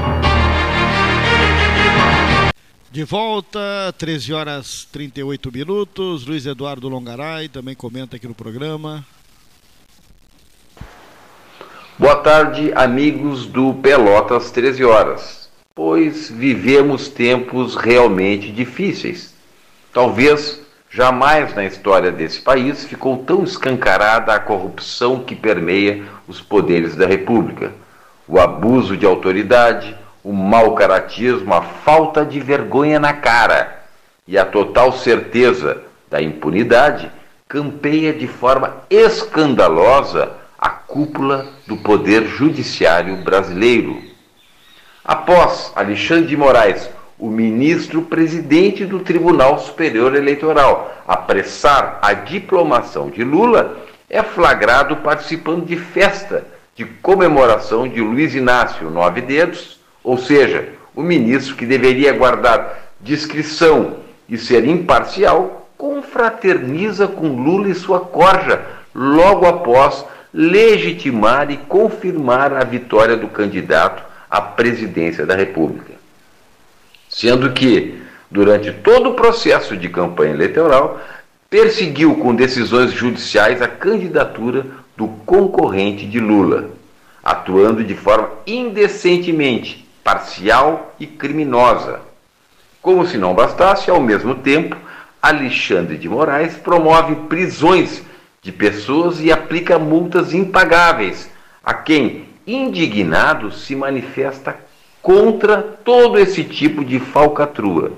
De volta, 13 horas 38 minutos. Luiz Eduardo Longaray também comenta aqui no programa. Boa tarde, amigos do Pelotas 13 horas. Pois vivemos tempos realmente difíceis. Talvez jamais na história desse país ficou tão escancarada a corrupção que permeia os poderes da República. O abuso de autoridade, o mau caratismo, a falta de vergonha na cara e a total certeza da impunidade campeia de forma escandalosa a cúpula do poder judiciário brasileiro. Após Alexandre de Moraes, o ministro presidente do Tribunal Superior Eleitoral, apressar a diplomação de Lula, é flagrado participando de festa de comemoração de Luiz Inácio Nove Dedos ou seja, o ministro que deveria guardar discrição e ser imparcial, confraterniza com Lula e sua corja logo após legitimar e confirmar a vitória do candidato à presidência da República. Sendo que, durante todo o processo de campanha eleitoral, perseguiu com decisões judiciais a candidatura do concorrente de Lula, atuando de forma indecentemente parcial e criminosa. Como se não bastasse, ao mesmo tempo, Alexandre de Moraes promove prisões de pessoas e aplica multas impagáveis a quem, indignado, se manifesta contra todo esse tipo de falcatrua.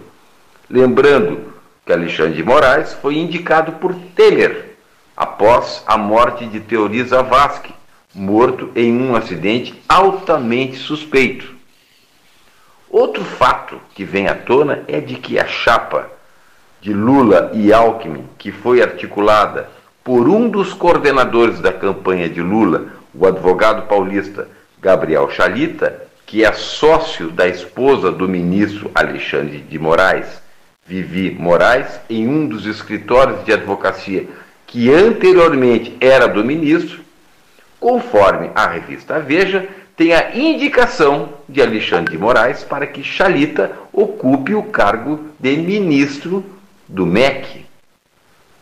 Lembrando que Alexandre de Moraes foi indicado por Temer após a morte de Teori Zavascki, morto em um acidente altamente suspeito. Outro fato que vem à tona é de que a chapa de Lula e Alckmin, que foi articulada por um dos coordenadores da campanha de Lula, o advogado paulista Gabriel Chalita, que é sócio da esposa do ministro Alexandre de Moraes, Vivi Moraes, em um dos escritórios de advocacia que anteriormente era do ministro, conforme a revista Veja, tem a indicação de Alexandre de Moraes para que Chalita ocupe o cargo de ministro do MEC,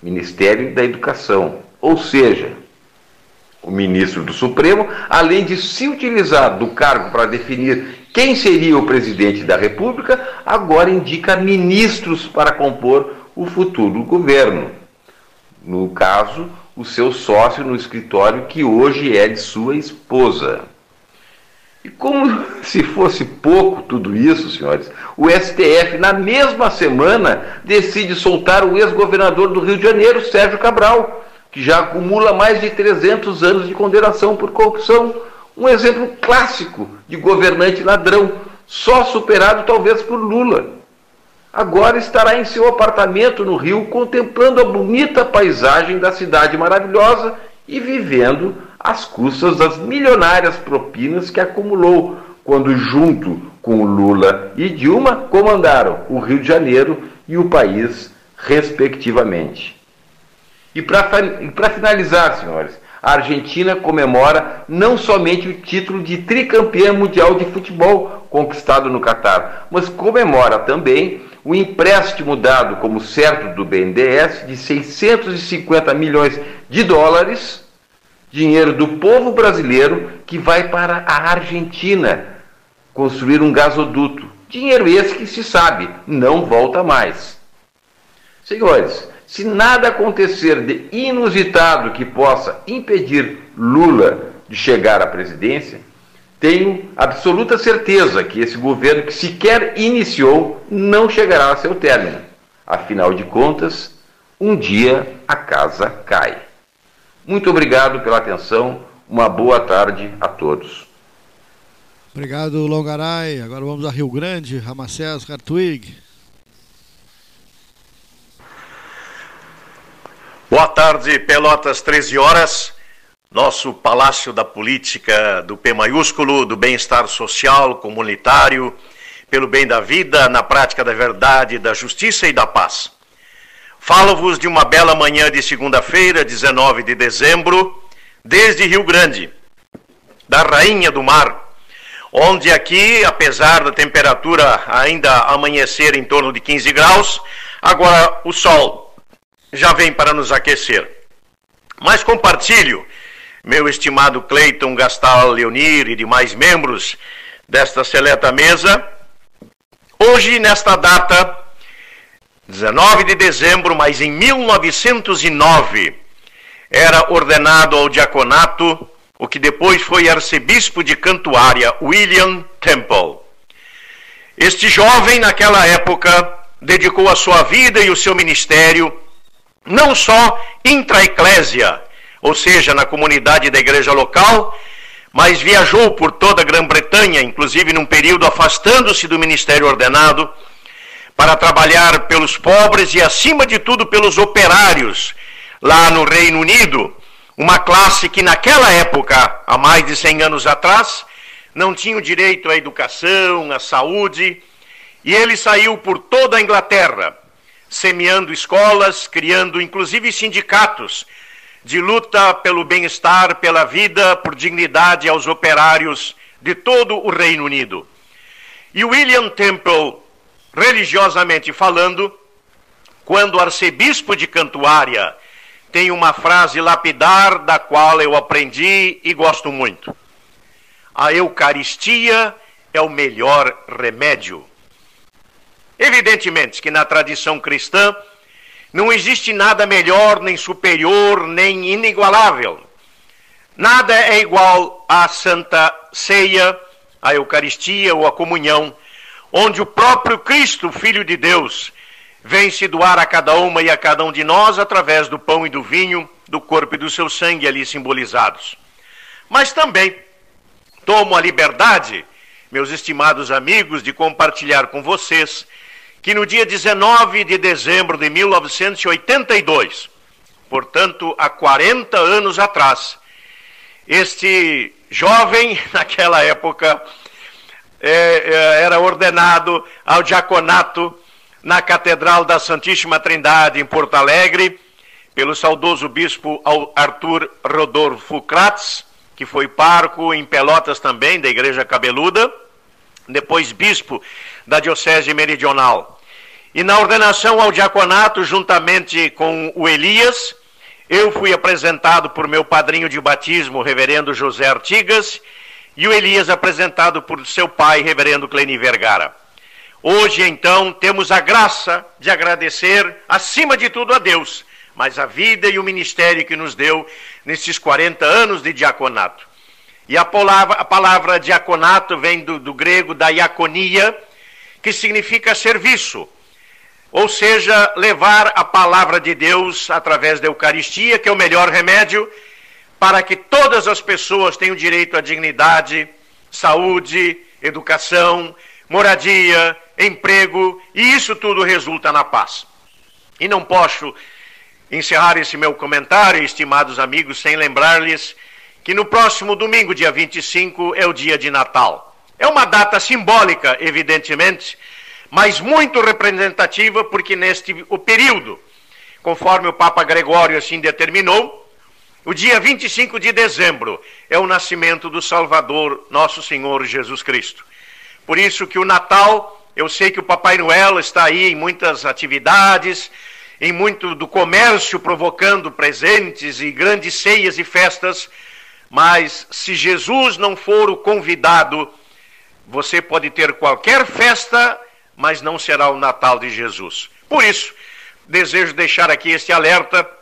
Ministério da Educação. Ou seja, o ministro do Supremo, além de se utilizar do cargo para definir quem seria o presidente da República, agora indica ministros para compor o futuro governo. No caso, o seu sócio no escritório, que hoje é de sua esposa. E como se fosse pouco tudo isso, senhores, o STF, na mesma semana, decide soltar o ex-governador do Rio de Janeiro, Sérgio Cabral, que já acumula mais de 300 anos de condenação por corrupção. Um exemplo clássico de governante ladrão, só superado talvez por Lula. Agora estará em seu apartamento no Rio, contemplando a bonita paisagem da cidade maravilhosa e vivendo às custas das milionárias propinas que acumulou quando, junto com Lula e Dilma, comandaram o Rio de Janeiro e o país, respectivamente. E para finalizar, senhores, a Argentina comemora não somente o título de tricampeã mundial de futebol conquistado no Catar, mas comemora também o empréstimo dado como certo do BNDES de 650 milhões de dólares dinheiro do povo brasileiro que vai para a Argentina construir um gasoduto. Dinheiro esse que se sabe não volta mais. Senhores, se nada acontecer de inusitado que possa impedir Lula de chegar à presidência, tenho absoluta certeza que esse governo que sequer iniciou não chegará a seu término. Afinal de contas, um dia a casa cai. Muito obrigado pela atenção. Uma boa tarde a todos. Obrigado, Longaray. Agora vamos a Rio Grande, Ramacés, Hartwig. Boa tarde, Pelotas, 13 horas. Nosso Palácio da Política do P maiúsculo, do bem-estar social, comunitário, pelo bem da vida, na prática da verdade, da justiça e da paz. Falo-vos de uma bela manhã de segunda-feira, 19 de dezembro, desde Rio Grande, da Rainha do Mar, onde aqui, apesar da temperatura ainda amanhecer em torno de 15 graus, agora o sol já vem para nos aquecer. Mas compartilho, meu estimado Cleiton Gastal Leonir e demais membros desta seleta mesa, hoje, nesta data, 19 de dezembro, mas em 1909 era ordenado ao diaconato o que depois foi arcebispo de Cantuária, William Temple. Este jovem, naquela época, dedicou a sua vida e o seu ministério não só intra-eclésia, ou seja, na comunidade da igreja local, mas viajou por toda a Grã-Bretanha, inclusive num período afastando-se do ministério ordenado para trabalhar pelos pobres e, acima de tudo, pelos operários lá no Reino Unido, uma classe que naquela época, há mais de 100 anos atrás, não tinha o direito à educação, à saúde, e ele saiu por toda a Inglaterra, semeando escolas, criando inclusive sindicatos de luta pelo bem-estar, pela vida, por dignidade aos operários de todo o Reino Unido. E William Temple religiosamente falando, quando o arcebispo de Cantuária tem uma frase lapidar da qual eu aprendi e gosto muito. A Eucaristia é o melhor remédio. Evidentemente que na tradição cristã não existe nada melhor, nem superior, nem inigualável. Nada é igual à Santa Ceia, à Eucaristia ou à comunhão onde o próprio Cristo, Filho de Deus, vem se doar a cada uma e a cada um de nós através do pão e do vinho, do corpo e do seu sangue ali simbolizados. Mas também tomo a liberdade, meus estimados amigos, de compartilhar com vocês que no dia 19 de dezembro de 1982, portanto há 40 anos atrás, este jovem, naquela época, é, é, era ordenado ao diaconato na Catedral da Santíssima Trindade, em Porto Alegre, pelo saudoso bispo Arthur Rodolfo Kratz, que foi parco em Pelotas também, da Igreja Cabeluda, depois bispo da Diocese Meridional. E na ordenação ao diaconato, juntamente com o Elias, eu fui apresentado por meu padrinho de batismo, o reverendo José Artigas, e o Elias apresentado por seu pai, reverendo Cleni Vergara. Hoje, então, temos a graça de agradecer, acima de tudo, a Deus, mas a vida e o ministério que nos deu nesses 40 anos de diaconato. E a palavra, a palavra diaconato vem do, do grego da diaconia, que significa serviço. Ou seja, levar a palavra de Deus através da Eucaristia, que é o melhor remédio para que todas as pessoas tenham direito à dignidade, saúde, educação, moradia, emprego, e isso tudo resulta na paz. E não posso encerrar esse meu comentário, estimados amigos, sem lembrar-lhes que no próximo domingo, dia 25, é o dia de Natal. É uma data simbólica, evidentemente, mas muito representativa, porque neste o período, conforme o Papa Gregório assim determinou, o dia 25 de dezembro é o nascimento do Salvador, nosso Senhor Jesus Cristo. Por isso que o Natal, eu sei que o Papai Noel está aí em muitas atividades, em muito do comércio provocando presentes e grandes ceias e festas, mas se Jesus não for o convidado, você pode ter qualquer festa, mas não será o Natal de Jesus. Por isso, desejo deixar aqui este alerta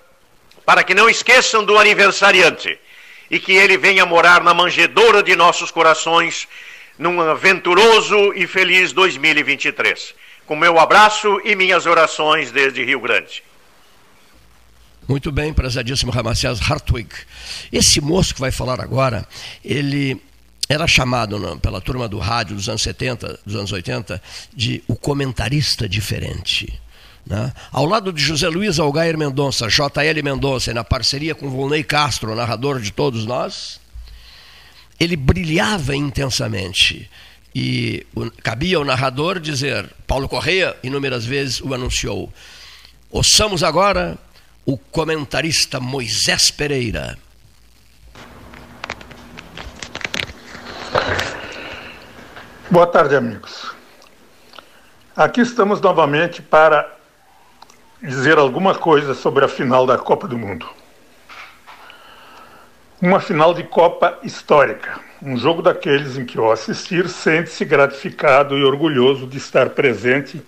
para que não esqueçam do aniversariante e que ele venha morar na manjedoura de nossos corações num aventuroso e feliz 2023. Com meu abraço e minhas orações desde Rio Grande. Muito bem, prezadíssimo Ramacés Hartwig. Esse moço que vai falar agora, ele era chamado pela turma do rádio dos anos 70, dos anos 80, de o comentarista diferente. Né? Ao lado de José Luiz Algair Mendonça, JL Mendonça, na parceria com Volney Castro, narrador de todos nós, ele brilhava intensamente. E cabia ao narrador dizer, Paulo Correia inúmeras vezes o anunciou. Ouçamos agora o comentarista Moisés Pereira. Boa tarde, amigos. Aqui estamos novamente para dizer alguma coisa sobre a final da Copa do Mundo. Uma final de Copa histórica, um jogo daqueles em que ao assistir sente-se gratificado e orgulhoso de estar presente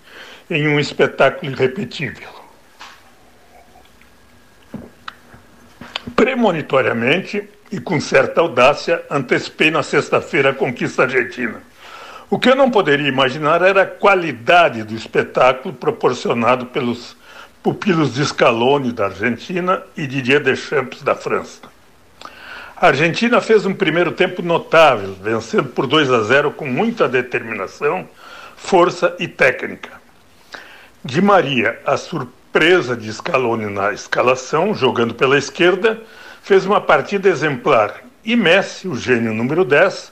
em um espetáculo irrepetível. Premonitoriamente e com certa audácia, antecipei na sexta-feira a conquista argentina. O que eu não poderia imaginar era a qualidade do espetáculo proporcionado pelos pupilos de Scaloni da Argentina e Didier Deschamps da França. A Argentina fez um primeiro tempo notável, vencendo por 2 a 0 com muita determinação, força e técnica. Di Maria, a surpresa presa de Scaloni na escalação, jogando pela esquerda, fez uma partida exemplar. E Messi, o gênio número 10,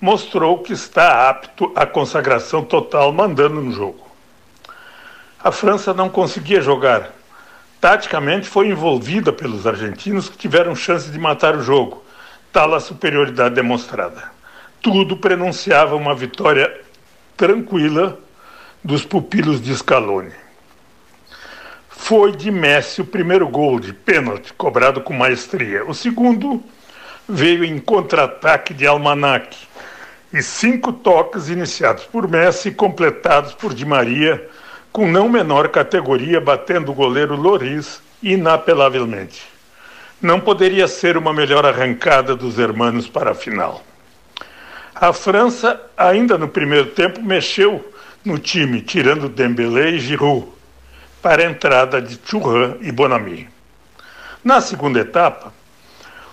mostrou que está apto à consagração total, mandando no jogo. A França não conseguia jogar. Taticamente foi envolvida pelos argentinos que tiveram chance de matar o jogo, tal a superioridade demonstrada. Tudo prenunciava uma vitória tranquila dos pupilos de Scaloni foi de Messi o primeiro gol de pênalti, cobrado com maestria. O segundo veio em contra-ataque de Almanac e cinco toques iniciados por Messi completados por Di Maria, com não menor categoria, batendo o goleiro Loris inapelavelmente. Não poderia ser uma melhor arrancada dos hermanos para a final. A França, ainda no primeiro tempo, mexeu no time, tirando Dembélé e Giroud para a entrada de Churran e Bonami. Na segunda etapa,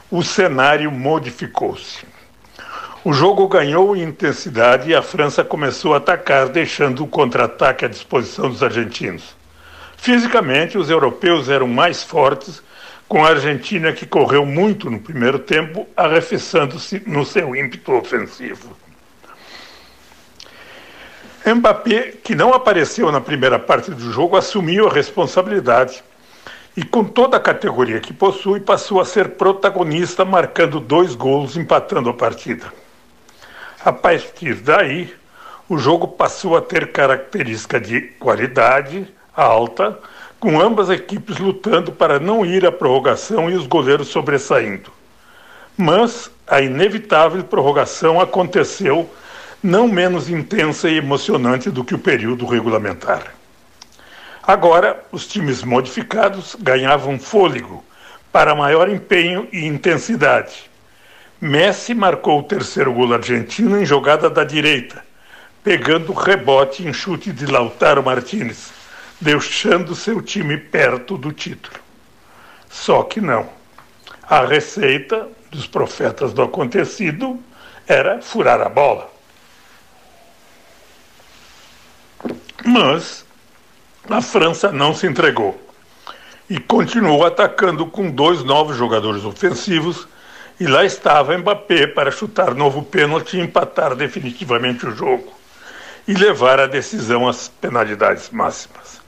o cenário modificou-se. O jogo ganhou intensidade e a França começou a atacar, deixando o contra-ataque à disposição dos argentinos. Fisicamente, os europeus eram mais fortes, com a Argentina que correu muito no primeiro tempo, arrefecendo-se no seu ímpeto ofensivo. Mbappé, que não apareceu na primeira parte do jogo, assumiu a responsabilidade e, com toda a categoria que possui, passou a ser protagonista, marcando dois gols, empatando a partida. A partir daí, o jogo passou a ter característica de qualidade alta, com ambas equipes lutando para não ir à prorrogação e os goleiros sobressaindo. Mas a inevitável prorrogação aconteceu não menos intensa e emocionante do que o período regulamentar. Agora, os times modificados ganhavam fôlego para maior empenho e intensidade. Messi marcou o terceiro gol argentino em jogada da direita, pegando rebote em chute de Lautaro Martinez, deixando seu time perto do título. Só que não. A receita dos profetas do acontecido era furar a bola. Mas a França não se entregou e continuou atacando com dois novos jogadores ofensivos. E lá estava Mbappé para chutar novo pênalti e empatar definitivamente o jogo e levar a decisão às penalidades máximas.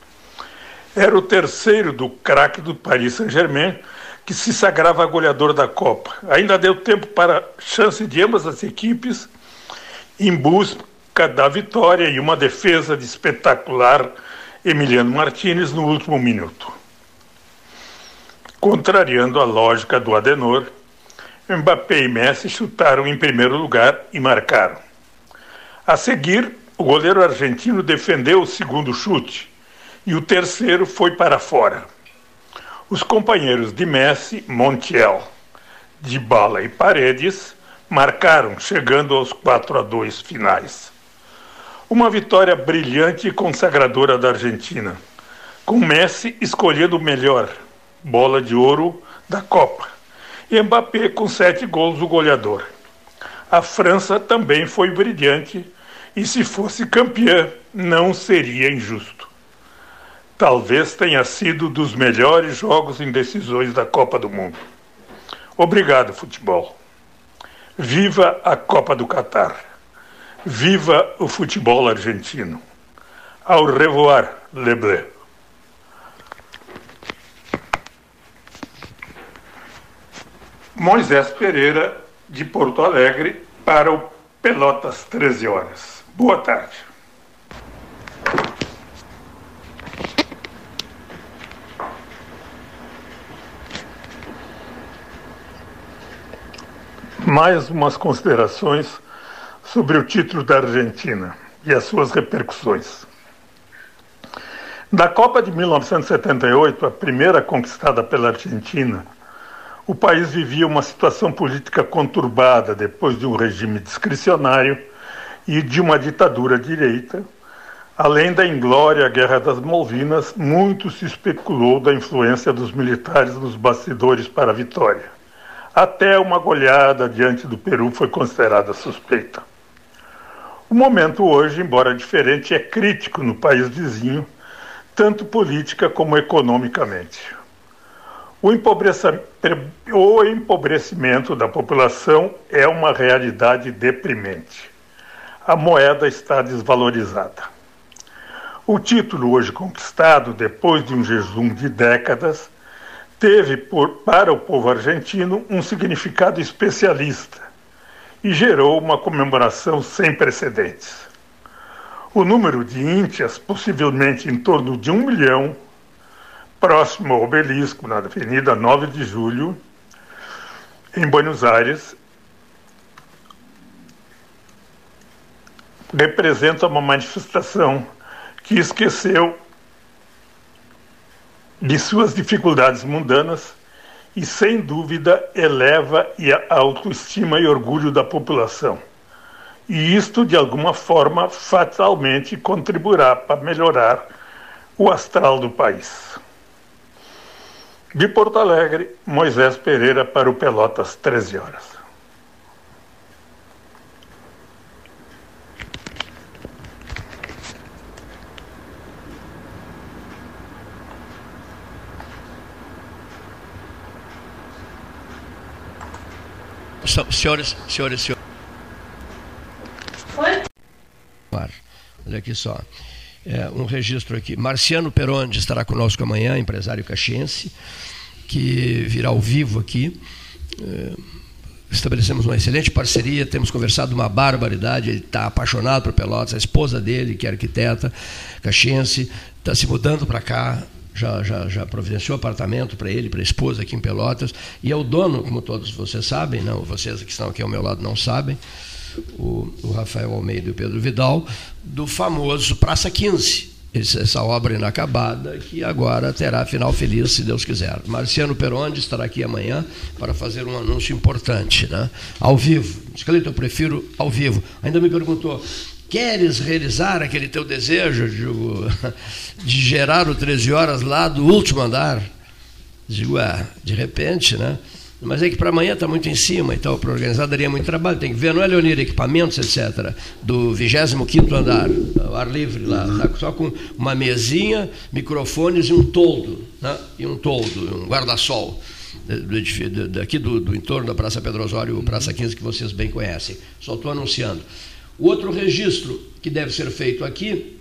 Era o terceiro do craque do Paris Saint-Germain que se sagrava goleador da Copa. Ainda deu tempo para chance de ambas as equipes em busca da vitória e uma defesa de espetacular Emiliano Martinez no último minuto. Contrariando a lógica do Adenor, Mbappé e Messi chutaram em primeiro lugar e marcaram. A seguir, o goleiro argentino defendeu o segundo chute e o terceiro foi para fora. Os companheiros de Messi, Montiel, Bala e Paredes marcaram, chegando aos 4 a 2 finais. Uma vitória brilhante e consagradora da Argentina, com Messi escolhendo o melhor, bola de ouro da Copa, e Mbappé com sete gols o goleador. A França também foi brilhante e, se fosse campeã, não seria injusto. Talvez tenha sido dos melhores jogos em decisões da Copa do Mundo. Obrigado, futebol. Viva a Copa do Catar. Viva o futebol argentino. Au revoir, Le Moisés Pereira, de Porto Alegre, para o Pelotas 13 horas. Boa tarde. Mais umas considerações sobre o título da Argentina e as suas repercussões. Da Copa de 1978, a primeira conquistada pela Argentina, o país vivia uma situação política conturbada depois de um regime discricionário e de uma ditadura direita. Além da inglória Guerra das Malvinas, muito se especulou da influência dos militares nos bastidores para a vitória. Até uma goleada diante do Peru foi considerada suspeita. O momento hoje, embora diferente, é crítico no país vizinho, tanto política como economicamente. O, empobrecimento da população é uma realidade deprimente. A moeda está desvalorizada. O título hoje conquistado, depois de um jejum de décadas, teve por, para o povo argentino um significado especialista e gerou uma comemoração sem precedentes. O número de íntias, possivelmente em torno de um milhão, próximo ao obelisco, na Avenida 9 de Julho, em Buenos Aires, representa uma manifestação que esqueceu de suas dificuldades mundanas e, sem dúvida, eleva a autoestima e orgulho da população. E isto, de alguma forma, fatalmente contribuirá para melhorar o astral do país. De Porto Alegre, Moisés Pereira para o Pelotas, 13 horas. senhores, senhores, senhores. Oi? Olha aqui só. É, um registro aqui. Marciano Peronde estará conosco amanhã, empresário caxiense, que virá ao vivo aqui. É, estabelecemos uma excelente parceria, temos conversado uma barbaridade. Ele está apaixonado por Pelotas, a esposa dele, que é arquiteta caxiense, está se mudando para cá, já, já, já providenciou apartamento para ele, para a esposa aqui em Pelotas, e é o dono, como todos vocês sabem, não, vocês que estão aqui ao meu lado não sabem, o, o Rafael Almeida e o Pedro Vidal, do famoso Praça 15. essa obra inacabada, que agora terá final feliz, se Deus quiser. Marciano Peronde estará aqui amanhã para fazer um anúncio importante, né? ao vivo. Escalito, eu prefiro ao vivo. Ainda me perguntou, queres realizar aquele teu desejo de, de gerar o 13 horas lá do último andar? Digo, ah, de repente, né? Mas é que para amanhã está muito em cima, então para organizar daria muito trabalho. Tem que ver, não é, Leonir, equipamentos, etc. Do 25 andar, ao ar livre lá, tá? só com uma mesinha, microfones e um toldo, né? e um toldo, um guarda-sol. Daqui do, do, entorno da Praça Pedro Osório, Praça 15, que vocês bem conhecem. Só estou anunciando. O outro registro que deve ser feito aqui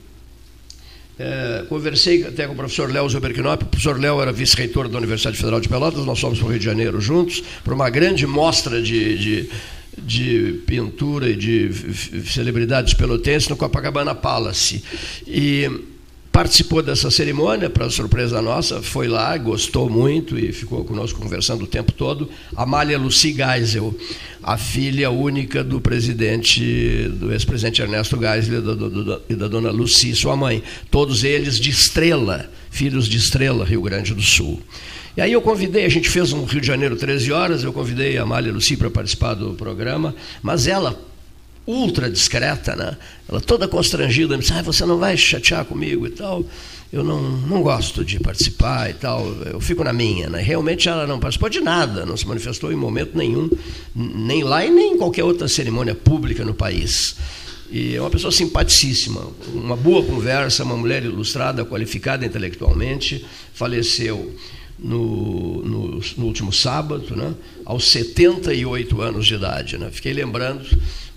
é, conversei até com o professor Léo Zuberknop, o professor Léo era vice-reitor da Universidade Federal de Pelotas, nós fomos para o Rio de Janeiro juntos, para uma grande mostra de, de, de pintura e de celebridades pelotenses no Copacabana Palace. E participou dessa cerimônia, para surpresa nossa, foi lá, gostou muito e ficou conosco conversando o tempo todo. Amália Lucy Geisel, a filha única do presidente, do ex-presidente Ernesto Geisel e da, dona Lucy, sua mãe. Todos eles de Estrela, filhos de Estrela, Rio Grande do Sul. E aí eu convidei, a gente fez um Rio de Janeiro 13 horas, eu convidei a Amália Lucy para participar do programa, mas ela ultra discreta, né? Ela toda constrangida, me disse, ah, você não vai chatear comigo e tal. Eu não, não gosto de participar e tal, eu fico na minha. Né? Realmente ela não participou de nada, não se manifestou em momento nenhum, nem lá e nem em qualquer outra cerimônia pública no país. E é uma pessoa simpaticíssima, uma boa conversa, uma mulher ilustrada, qualificada intelectualmente, faleceu no, no, no último sábado, né? aos 78 anos de idade. Né? Fiquei lembrando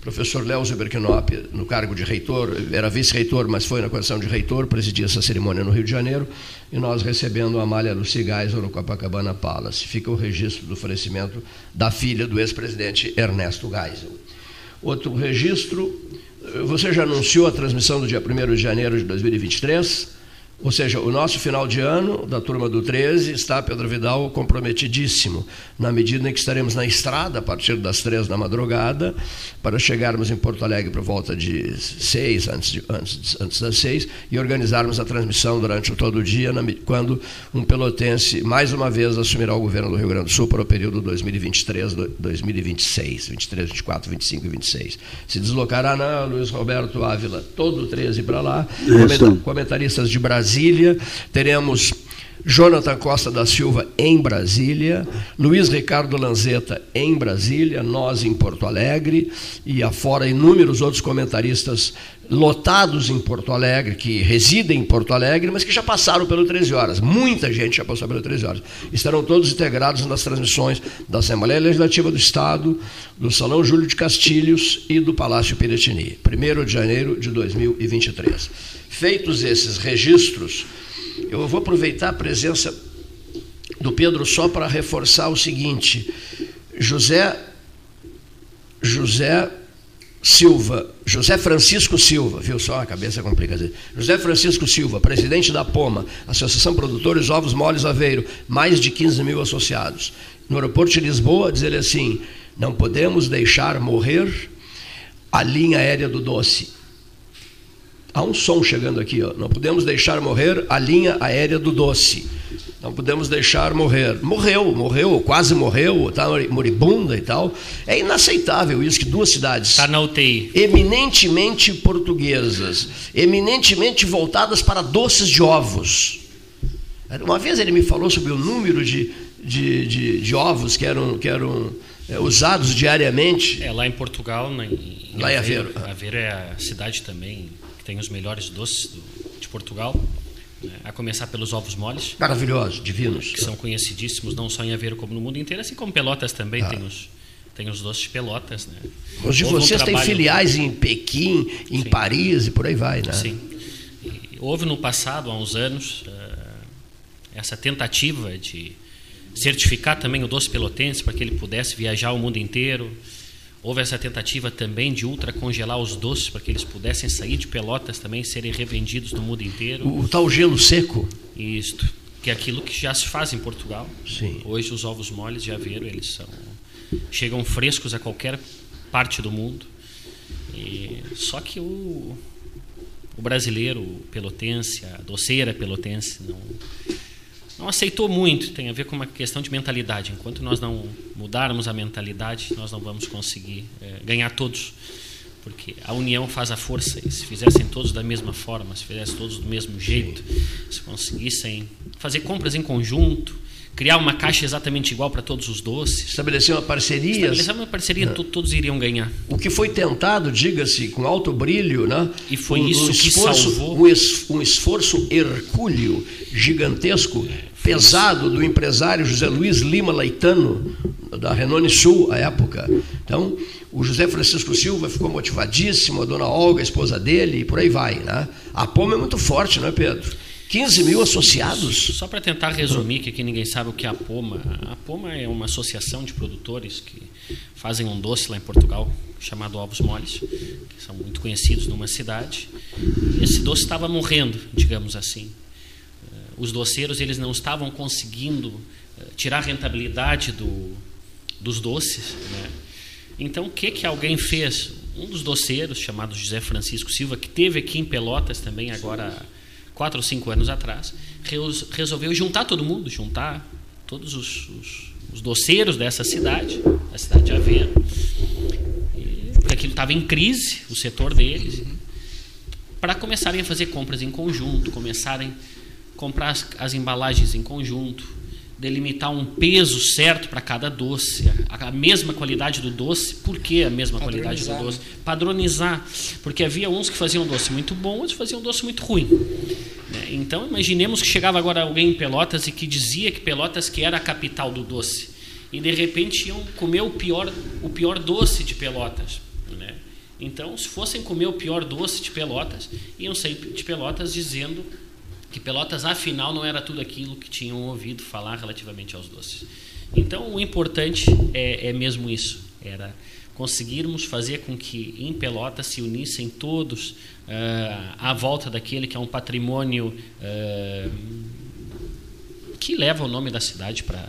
professor Léo Zuberknop, no cargo de reitor, era vice-reitor, mas foi na condição de reitor, presidia essa cerimônia no Rio de Janeiro, e nós recebendo a Amália Lucy Geisel no Copacabana Palace. Fica o registro do falecimento da filha do ex-presidente Ernesto Geisel. Outro registro, você já anunciou a transmissão do dia 1 de janeiro de 2023, ou seja, o nosso final de ano da turma do 13 está, Pedro Vidal, comprometidíssimo, na medida em que estaremos na estrada a partir das três da madrugada, para chegarmos em Porto Alegre por volta de seis, antes, de, antes, antes das seis, e organizarmos a transmissão durante todo o dia, na, quando um pelotense, mais uma vez, assumirá o governo do Rio Grande do Sul para o período 2023-2026, 23, 24, 25 e 26. Se deslocará na Luiz Roberto Ávila, todo o 13 para lá, comentaristas de Brasília, Brasília, teremos Jonathan Costa da Silva em Brasília, Luiz Ricardo Lanzetta em Brasília, nós em Porto Alegre, e afora inúmeros outros comentaristas lotados em Porto Alegre, que residem em Porto Alegre, mas que já passaram pelo 13 Horas. Muita gente já passou pelo 13 Horas. Estarão todos integrados nas transmissões da Assembleia Legislativa do Estado, do Salão Júlio de Castilhos e do Palácio Piratini, 1 de janeiro de 2023. Feitos esses registros, eu vou aproveitar a presença do Pedro só para reforçar o seguinte: José José Silva, José Francisco Silva, viu só a cabeça complicada. José Francisco Silva, presidente da POMA, Associação Produtores Ovos Moles Aveiro, mais de 15 mil associados. No aeroporto de Lisboa, diz ele assim: não podemos deixar morrer a linha aérea do doce. Há um som chegando aqui, ó. Não podemos deixar morrer a linha aérea do doce. Não podemos deixar morrer. Morreu, morreu, quase morreu, está moribunda e tal. É inaceitável isso que duas cidades tá na UTI. eminentemente portuguesas, eminentemente voltadas para doces de ovos. Uma vez ele me falou sobre o número de, de, de, de ovos que eram, que eram é, usados diariamente. É, lá em Portugal, na, em lá em Aveiro. Aveiro é a cidade também tem os melhores doces do, de Portugal, né? a começar pelos ovos moles. Maravilhosos, divinos. Que são conhecidíssimos não só em Aveiro como no mundo inteiro, assim como Pelotas também ah. tem os tem os doces de Pelotas, né? Os de vocês um têm filiais em Pequim, em Sim. Paris e por aí vai, né? Sim. E houve no passado, há uns anos, uh, essa tentativa de certificar também o doce pelotense para que ele pudesse viajar o mundo inteiro. Houve essa tentativa também de ultracongelar os doces para que eles pudessem sair de pelotas também serem revendidos no mundo inteiro. O, o tal gelo seco? Isto, que é aquilo que já se faz em Portugal. Sim. Hoje os ovos moles de Aveiro, eles são chegam frescos a qualquer parte do mundo. E, só que o o brasileiro, pelotense, a doceira pelotense, não, não aceitou muito. Tem a ver com uma questão de mentalidade. Enquanto nós não mudarmos a mentalidade, nós não vamos conseguir é, ganhar todos. Porque a união faz a força. E se fizessem todos da mesma forma, se fizessem todos do mesmo jeito, se conseguissem fazer compras em conjunto, criar uma caixa exatamente igual para todos os doces. Estabelecer uma parceria. Estabelecer uma parceria, é. todos iriam ganhar. O que foi tentado, diga-se, com alto brilho, né? E foi um, isso um esforço, que salvou. Um, es, um esforço hercúleo, gigantesco, pesado do empresário José Luiz Lima Leitano, da Renone Sul, à época. Então, o José Francisco Silva ficou motivadíssimo, a dona Olga, a esposa dele, e por aí vai. Né? A Poma é muito forte, não é, Pedro? 15 mil associados. Só para tentar resumir, que aqui ninguém sabe o que é a Poma. A Poma é uma associação de produtores que fazem um doce lá em Portugal, chamado ovos moles, que são muito conhecidos numa cidade. Esse doce estava morrendo, digamos assim. Os doceiros eles não estavam conseguindo eh, tirar a rentabilidade do, dos doces. Né? Então, o que, que alguém fez? Um dos doceiros, chamado José Francisco Silva, que teve aqui em Pelotas também agora quatro ou cinco anos atrás, resolveu juntar todo mundo, juntar todos os, os, os doceiros dessa cidade, da cidade de Aveiro, porque aquilo estava em crise, o setor deles, para começarem a fazer compras em conjunto, começarem comprar as, as embalagens em conjunto, delimitar um peso certo para cada doce, a, a, mesma qualidade do doce. Por que a mesma qualidade do doce? Padronizar. Porque havia uns que faziam doce muito bom, outros faziam doce muito ruim. Né? Então, imaginemos que chegava agora alguém em Pelotas e que dizia que Pelotas que era a capital do doce. E de repente iam comer o pior, o pior doce de Pelotas. Né? Então, se fossem comer o pior doce de Pelotas, iam sair de Pelotas dizendo que Pelotas afinal não era tudo aquilo que tinham ouvido falar relativamente aos doces. Então o importante é, é mesmo isso, era conseguirmos fazer com que em Pelotas se unissem todos uh, à volta daquele que é um patrimônio uh, que leva o nome da cidade para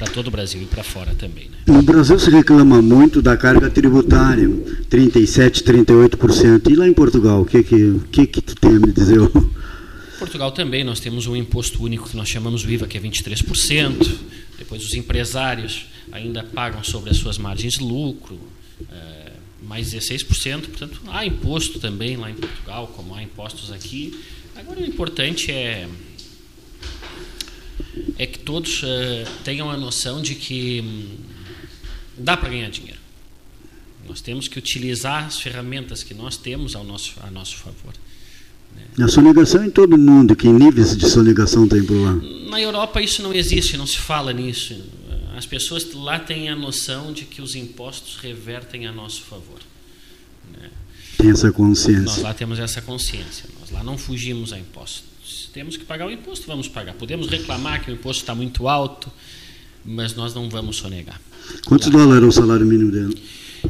para todo o Brasil e para fora também. Né? No Brasil se reclama muito da carga tributária, 37, 38%. E lá em Portugal, o que que, que, que tu tem a me dizer? Portugal também nós temos um imposto único que nós chamamos o IVA, que é 23%. Depois os empresários ainda pagam sobre as suas margens de lucro, é, mais 16%. Portanto, há imposto também lá em Portugal, como há impostos aqui. Agora o importante é é que todos uh, tenham a noção de que hum, dá para ganhar dinheiro. Nós temos que utilizar as ferramentas que nós temos ao nosso, a nosso favor. A sonegação em todo mundo, que níveis de sonegação tem por lá? Na Europa isso não existe, não se fala nisso. As pessoas lá têm a noção de que os impostos revertem a nosso favor. Né? Tem essa consciência. Nós lá temos essa consciência. Nós lá não fugimos a impostos. Temos que pagar o imposto, vamos pagar. Podemos reclamar que o imposto está muito alto, mas nós não vamos sonegar. Quantos dólares é o salário mínimo dele?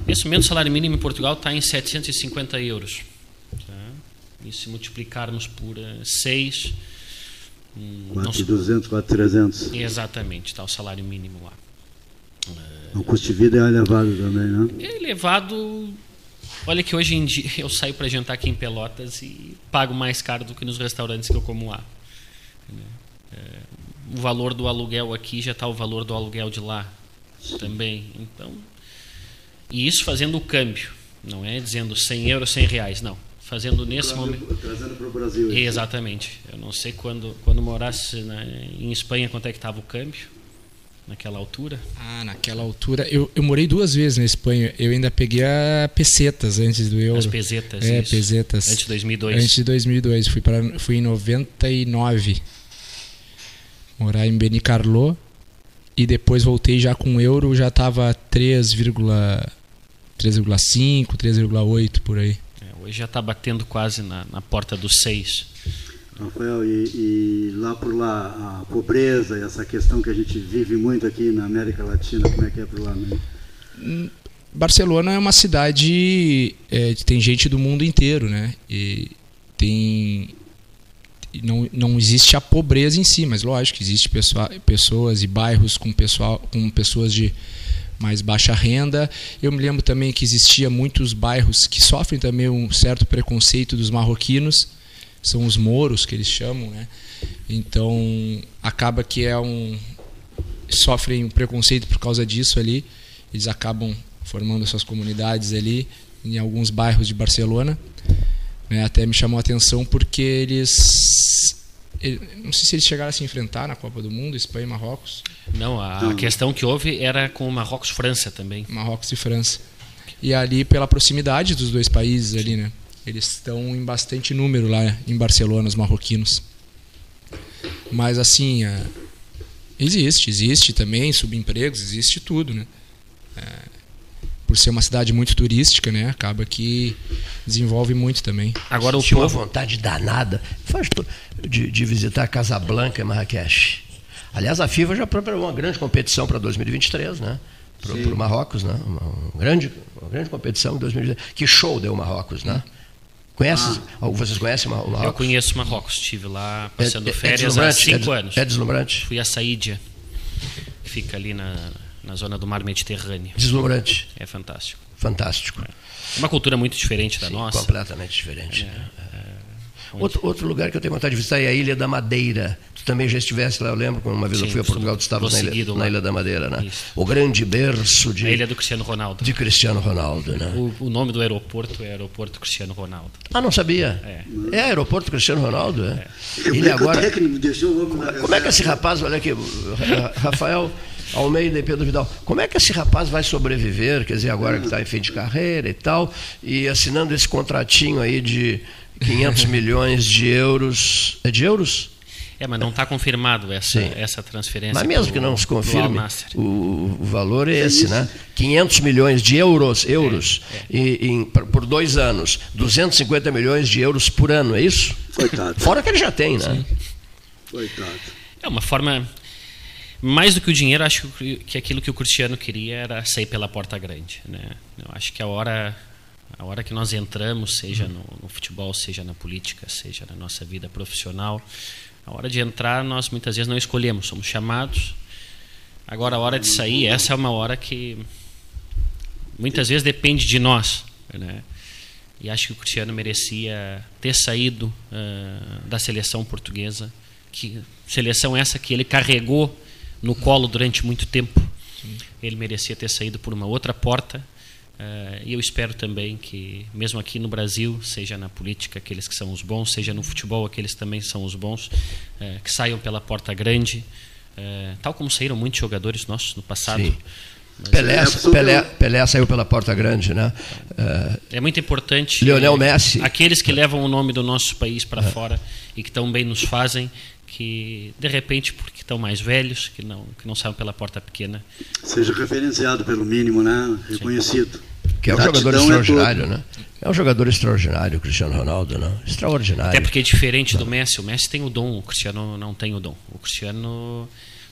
Nesse momento, o salário mínimo em Portugal está em 750 euros. E se multiplicarmos por 6. Uh, 4,200, 4,300. Exatamente, está o salário mínimo lá. Uh, o custo de vida é elevado também, né? É elevado. Olha que hoje em dia eu saio para jantar aqui em Pelotas e pago mais caro do que nos restaurantes que eu como lá. É, o valor do aluguel aqui já está o valor do aluguel de lá também. Então, e isso fazendo o câmbio, não é dizendo 100 euros, 100 reais, não fazendo nesse momento. Trazendo para o Brasil. Exatamente. Eu não sei quando, quando morasse na, em Espanha quanto é que estava o câmbio naquela altura. Ah, naquela altura. Eu, eu morei duas vezes na Espanha. Eu ainda peguei a pesetas antes do euro. As pesetas, É, isso. pesetas. Antes de 2002. Antes de 2002. Fui, para, fui em 99. Morar em Benicarló. E depois voltei já com euro, já estava 3,5, 3,8 por aí. Hoje já está batendo quase na, na, porta dos seis. Rafael, e, e, lá por lá, a pobreza e essa questão que a gente vive muito aqui na América Latina, como é que é por lá? Né? Barcelona é uma cidade é, que tem gente do mundo inteiro, né? E tem não, não existe a pobreza em si, mas lógico que existe pessoa, pessoas e bairros com pessoal com pessoas de mais baixa renda. Eu me lembro também que existia muitos bairros que sofrem também um certo preconceito dos marroquinos, são os moros que eles chamam, né? Então acaba que é um sofrem um preconceito por causa disso ali. Eles acabam formando suas comunidades ali em alguns bairros de Barcelona. Né? Até me chamou a atenção porque eles não sei se eles chegaram a se enfrentar na Copa do Mundo, Espanha e Marrocos. Não, a, questão que houve era com Marrocos e França também. Marrocos e França. E ali pela proximidade dos dois países ali, né? Eles estão em bastante número lá em Barcelona, os marroquinos. Mas assim, é, existe, existe também subempregos, existe tudo, né? É, por ser uma cidade muito turística, né? Acaba que desenvolve muito também. Agora o Tinha povo... uma vontade danada de, de visitar Casablanca e Marrakech. Aliás, a FIFA já preparou uma grande competição para 2023, né? Para o Marrocos, né? Uma, uma, grande, uma grande competição em 2023. Que show deu o Marrocos, né? Conhece? Ah. Vocês conhecem o Marrocos? Eu conheço Marrocos. Estive lá passando é, é, férias há cinco é, anos. É deslumbrante? Fui a Saídia, que fica ali na, na zona do mar Mediterrâneo. Deslumbrante. É fantástico. Fantástico. É uma cultura muito diferente da Sim, nossa. Completamente diferente. É, outro, outro lugar que eu tenho vontade de visitar é a Ilha da Madeira. Tu também já estivesse lá, eu lembro, uma vez Sim, eu fui a Portugal, tu estavas na, ilha, na Ilha da Madeira, né? Isso. O grande berço de. A ilha do Cristiano Ronaldo. De Cristiano Ronaldo, né? O, o nome do aeroporto é Aeroporto Cristiano Ronaldo. Ah, não sabia? É. É Aeroporto Cristiano Ronaldo, é. é. Ele agora. Como é que esse rapaz, olha aqui, Rafael. Almeida e Pedro Vidal. Como é que esse rapaz vai sobreviver, quer dizer, agora que está em fim de carreira e tal, e assinando esse contratinho aí de 500 milhões de euros. É de euros? É, mas não está confirmado essa, essa transferência. Mas mesmo que não se confirme, o, o, valor é esse, né? 500 milhões de euros, euros é, é. E, em, por dois anos, 250 milhões de euros por ano, é isso? Coitado. Fora que ele já tem, né? Sim. Coitado. É uma forma mais do que o dinheiro, acho que aquilo que o Cristiano queria era sair pela porta grande. Né? Eu acho que a hora, a hora que nós entramos, seja no, no, futebol, seja na política, seja na nossa vida profissional, a hora de entrar nós muitas vezes não escolhemos, somos chamados. Agora a hora de sair, essa é uma hora que muitas vezes depende de nós. Né? E acho que o Cristiano merecia ter saído uh, da seleção portuguesa, que seleção essa que ele carregou no colo durante muito tempo. Sim. Ele merecia ter saído por uma outra porta. Uh, e eu espero também que, mesmo aqui no Brasil, seja na política aqueles que são os bons, seja no futebol aqueles que também são os bons, uh, que saiam pela porta grande, uh, tal como saíram muitos jogadores nossos no passado. Pelé, é Pelé, Pelé, saiu pela porta grande, né? É muito importante. Lionel Messi. Aqueles que levam o nome do nosso país para é. fora e que também nos fazem, que de repente porque estão mais velhos, que não que não saem pela porta pequena, seja referenciado pelo mínimo, né? Reconhecido. Sim. Que é um jogador extraordinário, é né? É um jogador extraordinário, o Cristiano Ronaldo, né? Extraordinário. Até porque é diferente do Messi. O Messi tem o dom, o Cristiano não tem o dom. O Cristiano,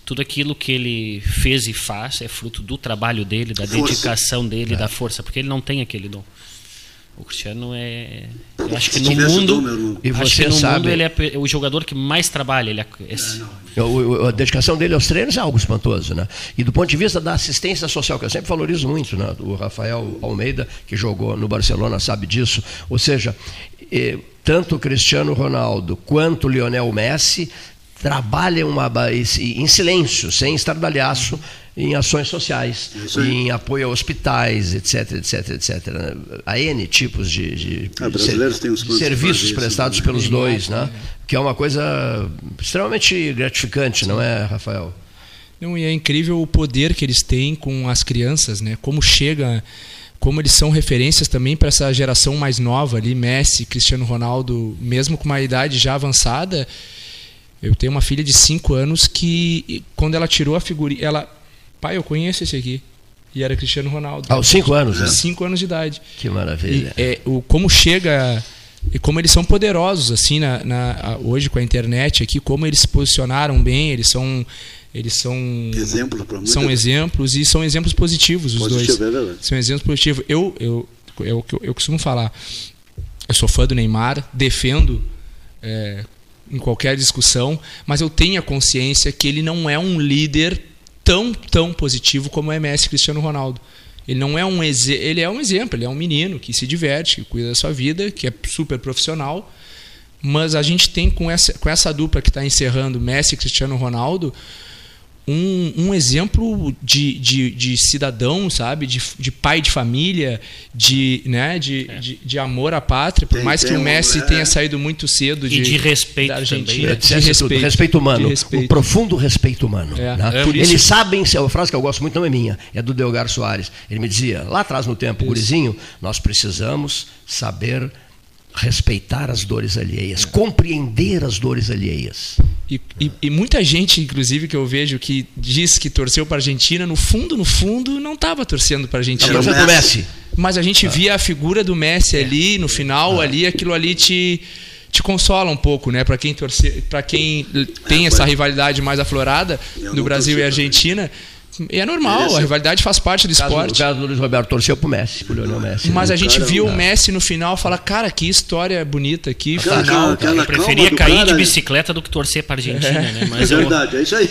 tudo aquilo que ele fez e faz é fruto do trabalho dele, da força. dedicação dele, é. da força, porque ele não tem aquele dom. O Cristiano é. Eu acho que no mundo. E você no sabe, mundo ele é o jogador que mais trabalha. Ele é, é a dedicação dele aos treinos é algo espantoso, né? E do ponto de vista da assistência social, que eu sempre valorizo muito, né? O Rafael Almeida, que jogou no Barcelona, sabe disso. Ou seja, tanto o Cristiano Ronaldo quanto o Lionel Messi trabalham uma, em silêncio, sem estardalhaço, em ações sociais, em apoio a hospitais, etc, etc, etc. Há N tipos de, de, ah, de serviços prestados pelos dois, né? que é uma coisa extremamente gratificante, não é, Rafael? Não, e é incrível o poder que eles têm com as crianças, né? como chega como eles são referências também para essa geração mais nova ali, Messi, Cristiano Ronaldo, mesmo com uma idade já avançada, eu tenho uma filha de 5 anos que, quando ela tirou a figurinha, ela. Pai, eu conheço esse aqui. E era Cristiano Ronaldo. Aos 5 anos, né? 5 anos de idade. Que maravilha. E, é, o, como chega. E como eles são poderosos, assim, na, na, hoje com a internet aqui, como eles se posicionaram bem, eles são. Eles são. Exemplo São exemplos e são exemplos positivos, os Positivo, dois. É são exemplos positivos. Eu, eu, eu, eu, eu costumo falar. Eu sou fã do Neymar, defendo é, em qualquer discussão, mas eu tenho a consciência que ele não é um líder tão, tão positivo como é Messi Cristiano Ronaldo. Ele não é um ele é um exemplo, ele é um menino que se diverte, que cuida da sua vida, que é super profissional. Mas a gente tem com essa, com essa dupla que está encerrando, Messi e Cristiano Ronaldo, um, um exemplo de, de, de, cidadão, sabe? De, de pai de família, de, né? de, é. de, de, amor à pátria. Por tem, mais que o Messi tenha saído muito cedo de, e de respeito da Argentina. Também. De, respeito, respeito humano. Respeito. Um profundo respeito humano. É. Né? É Eles sabem, é uma frase que eu gosto muito, não é minha, é do Delgar Soares. Ele me dizia, lá atrás no tempo, gurizinho, nós precisamos saber respeitar as dores alheias, compreender as dores alheias. E, e, e, muita gente, inclusive, que eu vejo que diz que torceu para a Argentina, no fundo, no fundo, não estava torcendo para a Argentina. Não, mas, Messi. mas a gente ah. via a figura do Messi ali, no final, ah. ali, aquilo ali te te consola um pouco, né? Para quem torce, para quem tem essa rivalidade mais aflorada do Brasil e Argentina, e é normal, a rivalidade faz parte do caso, esporte. O caso do Luiz Roberto torceu pro Messi, pro Lionel Messi. Mas né? a gente viu o Messi no final e fala, cara, que história bonita aqui. Aquela, aquela eu preferia cair cara, de bicicleta do que torcer pra Argentina, é. né? Mas é verdade, eu... é isso aí.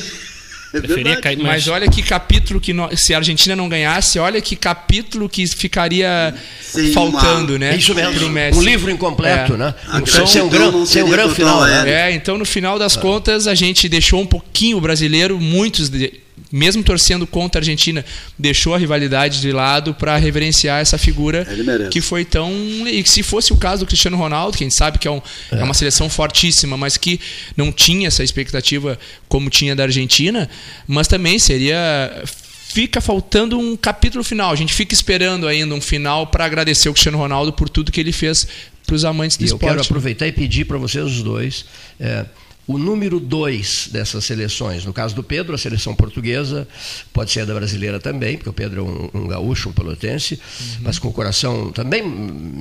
É cair, mas... mas... olha que capítulo que no... se a Argentina não ganhasse, olha que capítulo que ficaria Sem faltando, uma... né? Isso mesmo. Um livro incompleto, é. né? Então, sem um grão, sem um grão final. É. é, então no final das contas a gente deixou um pouquinho o brasileiro, muitos de mesmo torcendo contra a Argentina, deixou a rivalidade de lado para reverenciar essa figura que foi tão. E que se fosse o caso do Cristiano Ronaldo, que a gente sabe que é, um, é. é uma seleção fortíssima, mas que não tinha essa expectativa como tinha da Argentina, mas também seria fica faltando um capítulo final. A gente fica esperando ainda um final para agradecer o Cristiano Ronaldo por tudo que ele fez para os amantes do e esporte. Eu quero aproveitar e pedir para vocês os dois. É, o número dois dessas seleções. No caso do Pedro, a seleção portuguesa, pode ser a da brasileira também, porque o Pedro é um, um gaúcho, um pelotense, uhum. mas com o coração também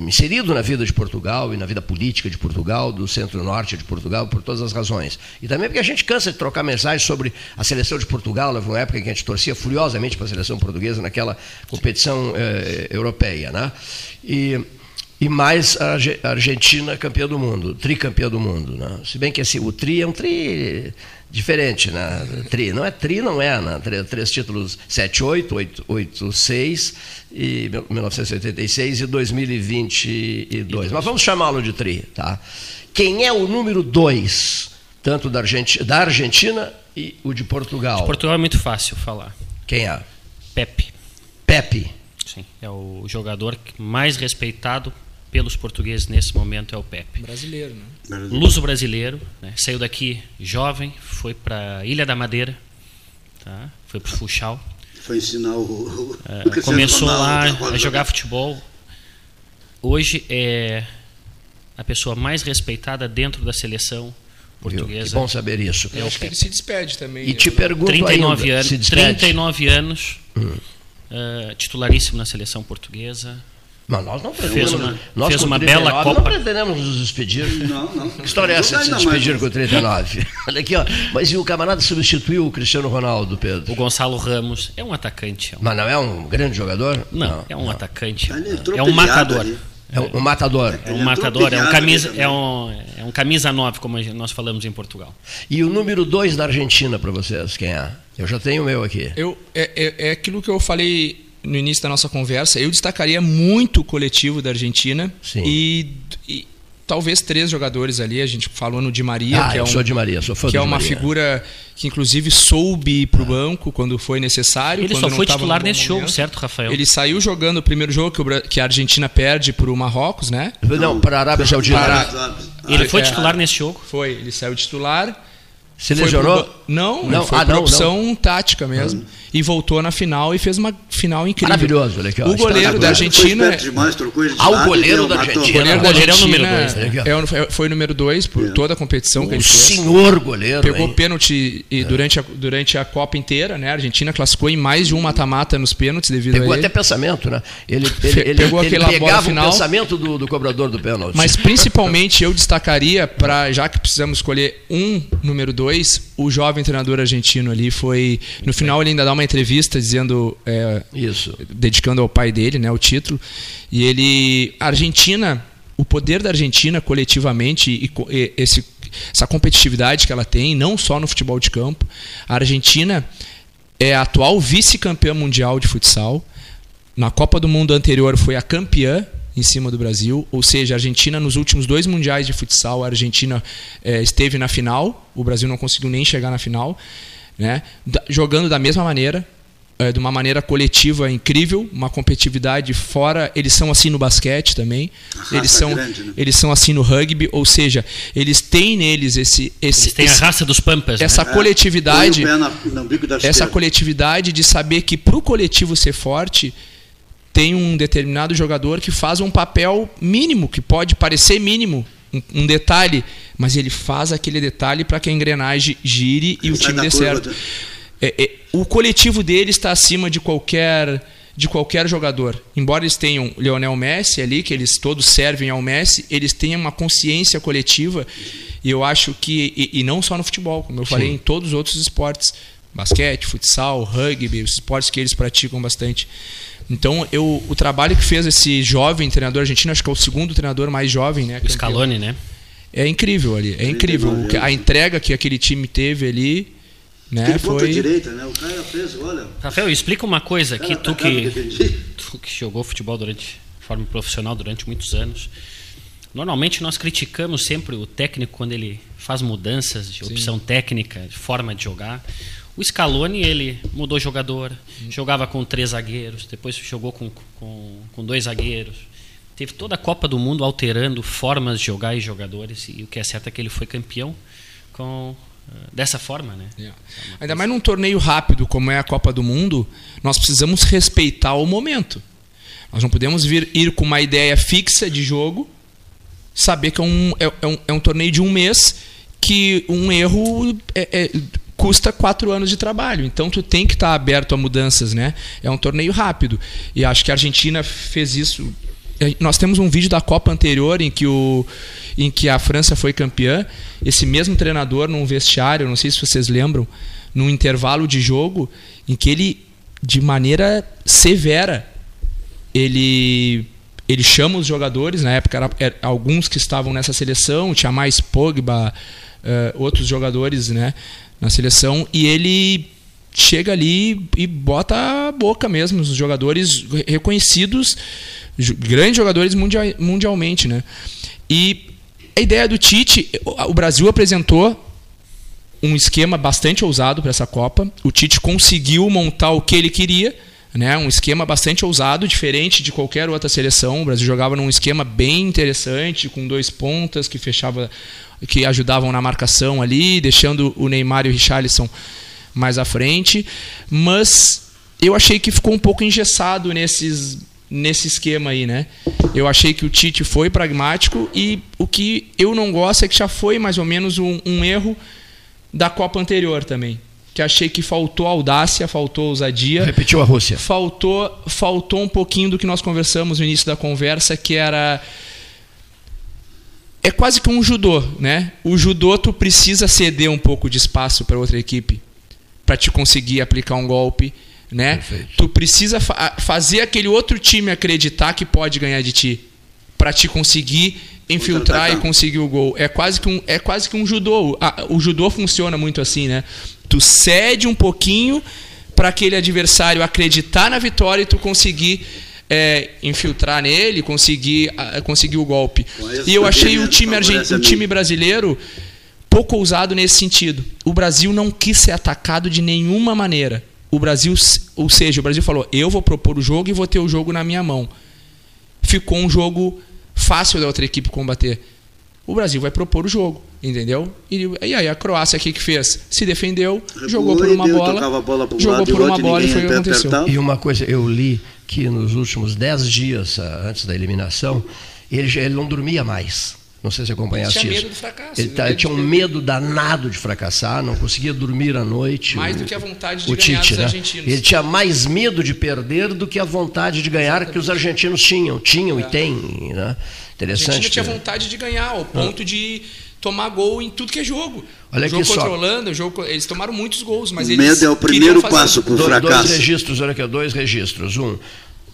inserido na vida de Portugal e na vida política de Portugal, do centro-norte de Portugal, por todas as razões. E também porque a gente cansa de trocar mensagens sobre a seleção de Portugal, houve uma época em que a gente torcia furiosamente para a seleção portuguesa naquela competição eh, europeia. Né? E e mais a Argentina campeã do mundo, tricampeã do mundo. Né? Se bem que assim, o tri é um tri diferente, né? Tri, não é tri, não é, né? Três, três títulos 78, 86 e 1986 e 2022. Mas vamos chamá-lo de tri, tá? Quem é o número dois, tanto da Argentina, da Argentina e o de Portugal? De Portugal é muito fácil falar. Quem é? Pepe. Pepe. Sim, é o jogador mais respeitado pelos portugueses nesse momento é o Pepe. Brasileiro, né? Luso brasileiro, né? saiu daqui jovem, foi para Ilha da Madeira, tá? foi para o Funchal. Foi ensinar o. É, começou lá a jogar futebol. Hoje é a pessoa mais respeitada dentro da seleção portuguesa. Que bom saber isso. Eu acho que ele se despede também. E te pergunto 39 ainda, anos, 39 anos, hum. uh, titularíssimo na seleção portuguesa. Mas nós não pretendemos. Fez uma, nós fez uma bela Copa. Não pretendemos nos despedir. Não, não. Que história é essa de se despedir com 39? Olha aqui, ó. Mas e o camarada substituiu o Cristiano Ronaldo, Pedro? O Gonçalo Ramos é um atacante. É um... Mas não é um grande jogador? Não, não é um não. atacante. É um matador. Ali. É um, matador. É um matador, é um camisa, é um, é um camisa 9, como nós falamos em Portugal. E o número 2 da Argentina para vocês, quem é? Eu já tenho o meu aqui. Eu, é, é, é aquilo que eu falei no início da nossa conversa, eu destacaria muito o coletivo da Argentina. E, e talvez três jogadores ali. A gente falou no Di Maria, ah, que é um, sou Di Maria, sou fã que é uma Maria. figura que inclusive soube ir para o ah. banco quando foi necessário. Ele só foi titular nesse momento. jogo, certo, Rafael? Ele saiu jogando o primeiro jogo que, o, que a Argentina perde para o Marrocos, né? Não, para a Arábia Saudita. Ele foi titular nesse jogo? Foi, ele saiu titular. Se lesionou? Pro... Não, não, foi ah, por não, opção não. tática mesmo. Ah. E voltou na final e fez uma final incrível. Maravilhoso, olha aqui, ó, O goleiro da Argentina. Demais, ah, o goleiro da Argentina. O goleiro da Argentina é o número 2. Né? É, foi o número 2 por é. toda a competição o que ele fez. senhor goleiro. Pegou hein? pênalti e é. durante, a, durante a Copa inteira, né? A Argentina classificou em mais de um mata-mata nos pênaltis devido Pegou a ele. até pensamento, né? Ele, ele, ele, Pegou ele aquela bola final. o pensamento do, do cobrador do pênalti. Mas principalmente eu destacaria, para já que precisamos escolher um número 2, o jovem treinador argentino ali foi. No final ele ainda dá uma entrevista dizendo. É, Isso. Dedicando ao pai dele, né, o título. E ele. A Argentina, o poder da Argentina coletivamente e, e esse, essa competitividade que ela tem, não só no futebol de campo. A Argentina é a atual vice-campeã mundial de futsal. Na Copa do Mundo anterior foi a campeã em cima do Brasil, ou seja, a Argentina nos últimos dois mundiais de futsal, a Argentina é, esteve na final, o Brasil não conseguiu nem chegar na final, né? Da, jogando da mesma maneira, é, de uma maneira coletiva incrível, uma competitividade fora. Eles são assim no basquete também. Eles são, grande, né? eles são assim no rugby, ou seja, eles têm neles esse, esse eles têm esse, a raça dos pampas, essa né? coletividade, na, na essa coletividade de saber que para o coletivo ser forte tem um determinado jogador que faz um papel mínimo, que pode parecer mínimo, um, um detalhe, mas ele faz aquele detalhe para que a engrenagem gire e o time dê certo. É, é, o coletivo dele está acima de qualquer de qualquer jogador. Embora eles tenham Lionel Messi ali, que eles todos servem ao Messi, eles têm uma consciência coletiva e eu acho que e, e não só no futebol, como eu Sim. falei em todos os outros esportes, basquete, futsal, rugby, os esportes que eles praticam bastante. Então, eu, o trabalho que fez esse jovem treinador argentino, acho que é o segundo treinador mais jovem, né? O Scaloni, né? É incrível ali, é incrível. A entrega que aquele time teve ali, né? Aquele foi direita, né? O cara fez, olha. Rafael, explica uma coisa que tu que tu que jogou futebol durante forma profissional durante muitos anos. Normalmente nós criticamos sempre o técnico quando ele faz mudanças de opção Sim. técnica, de forma de jogar. O Scaloni, ele mudou jogador, jogava com três zagueiros, depois jogou com, com, com, dois zagueiros. Teve toda a Copa do Mundo alterando formas de jogar e jogadores, e o que é certo é que ele foi campeão com uh, dessa forma. Né? Yeah. É Ainda mais num torneio rápido como é a Copa do Mundo, nós precisamos respeitar o momento. Nós não podemos vir, ir com uma ideia fixa de jogo, saber que é um, é, é um, é um torneio de um mês, que um erro é, é custa quatro anos de trabalho. Então tu tem que estar tá aberto a mudanças, né? É um torneio rápido. E acho que a Argentina fez isso. É, nós temos um vídeo da Copa anterior em que, o, em que a França foi campeã. Esse mesmo treinador num vestiário, não sei se vocês lembram, num intervalo de jogo, em que ele, de maneira severa, ele ele chama os jogadores, na época era, era alguns que estavam nessa seleção, tinha mais Pogba, uh, outros jogadores, né? Na seleção e ele chega ali e bota a boca mesmo os jogadores reconhecidos grandes jogadores mundial, mundialmente né? E a ideia do Tite o Brasil apresentou um esquema bastante ousado para essa Copa. O Tite conseguiu montar o que ele queria né, um esquema bastante ousado, diferente de qualquer outra seleção. O Brasil jogava num esquema bem interessante, com dois pontas que fechava, que ajudavam na marcação ali, deixando o Neymar e o Richarlison mais à frente. Mas eu achei que ficou um pouco engessado nesses nesse esquema aí, né? Eu achei que o Tite foi pragmático e o que eu não gosto é que já foi mais ou menos um, um erro da Copa anterior também que achei que faltou audácia, faltou ousadia. Repetiu a Rússia. Faltou, faltou um pouquinho do que nós conversamos no início da conversa, que era é quase que um judô, né? O judô tu precisa ceder um pouco de espaço para outra equipe para te conseguir aplicar um golpe, né? Perfeito. Tu precisa fa fazer aquele outro time acreditar que pode ganhar de ti para te conseguir infiltrar e conseguir o gol. É quase que um, é quase que um judô. O judô funciona muito assim, né? Tu cede um pouquinho para aquele adversário acreditar na vitória e tu conseguir é, infiltrar nele, conseguir, conseguir o golpe. E eu achei o time, o time brasileiro pouco ousado nesse sentido. O Brasil não quis ser atacado de nenhuma maneira. O Brasil, ou seja, o Brasil falou: eu vou propor o jogo e vou ter o jogo na minha mão. Ficou um jogo fácil da outra equipe combater. O Brasil vai propor o jogo, entendeu? E, e aí a Croácia aqui que fez? Se defendeu, jogou por uma deu, bola, bola jogou por uma bola e foi o que aconteceu. E uma coisa, eu li que nos últimos dez dias ah, antes da eliminação, ele, ele não dormia mais. Não sei se acompanhasse ele tinha medo do fracasso. Ele, tá, tinha um medo danado de fracassar, não conseguia dormir à noite. Mais o, do que a vontade de ganhar Tite, dos né? argentinos. Ele tinha mais medo de perder do que a vontade de ganhar Exatamente. que os argentinos tinham, tinham é. e têm. Né? Interessante. A Argentina tinha vontade de ganhar, ao ponto de tomar gol em tudo que é jogo. Olha o jogo aqui contra a Holanda, o jogo, eles tomaram muitos gols, mas o eles medo é o primeiro passo para o fracasso. Dois registros, olha aqui, dois registros. Um,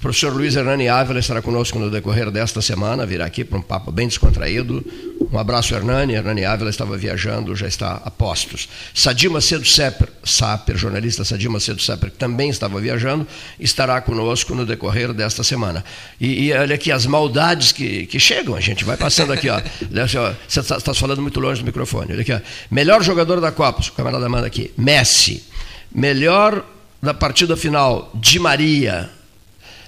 professor Luiz Hernani Ávila estará conosco no decorrer desta semana, virá aqui para um papo bem descontraído Um abraço, Hernani. Hernani Ávila estava viajando, já está a postos. Sadir Macedo Saper, jornalista Sadir Macedo Saper, que também estava viajando, estará conosco no decorrer desta semana. E, e olha aqui as maldades que, que chegam, a gente vai passando aqui. Ó. Você está tá falando muito longe do microfone. Olha aqui, ó. Melhor jogador da Copa, o camarada manda aqui, Messi. Melhor da partida final, Di Maria.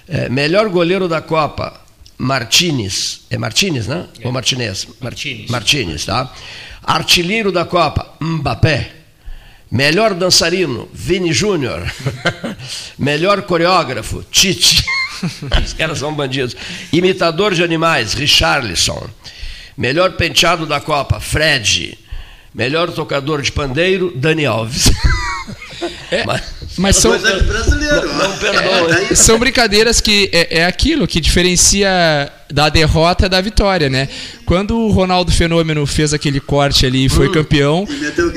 É, melhor goleiro da Copa, Martinez. É Martinez, né? É. Ou Martinez? Martinez. Martinez, tá? Artilheiro da Copa, Mbappé. Melhor dançarino, Vini Júnior. Melhor coreógrafo, Tite. Os caras são bandidos. Imitador de animais, Richarlison. Melhor penteado da Copa, Fred. Melhor tocador de pandeiro, Dani Alves. É, mas, mas são, brasileiro. Não, não perdoa. É, são brincadeiras que é, é, aquilo que diferencia da derrota da vitória, né? Quando o Ronaldo Fenômeno fez aquele corte ali e foi hum, campeão,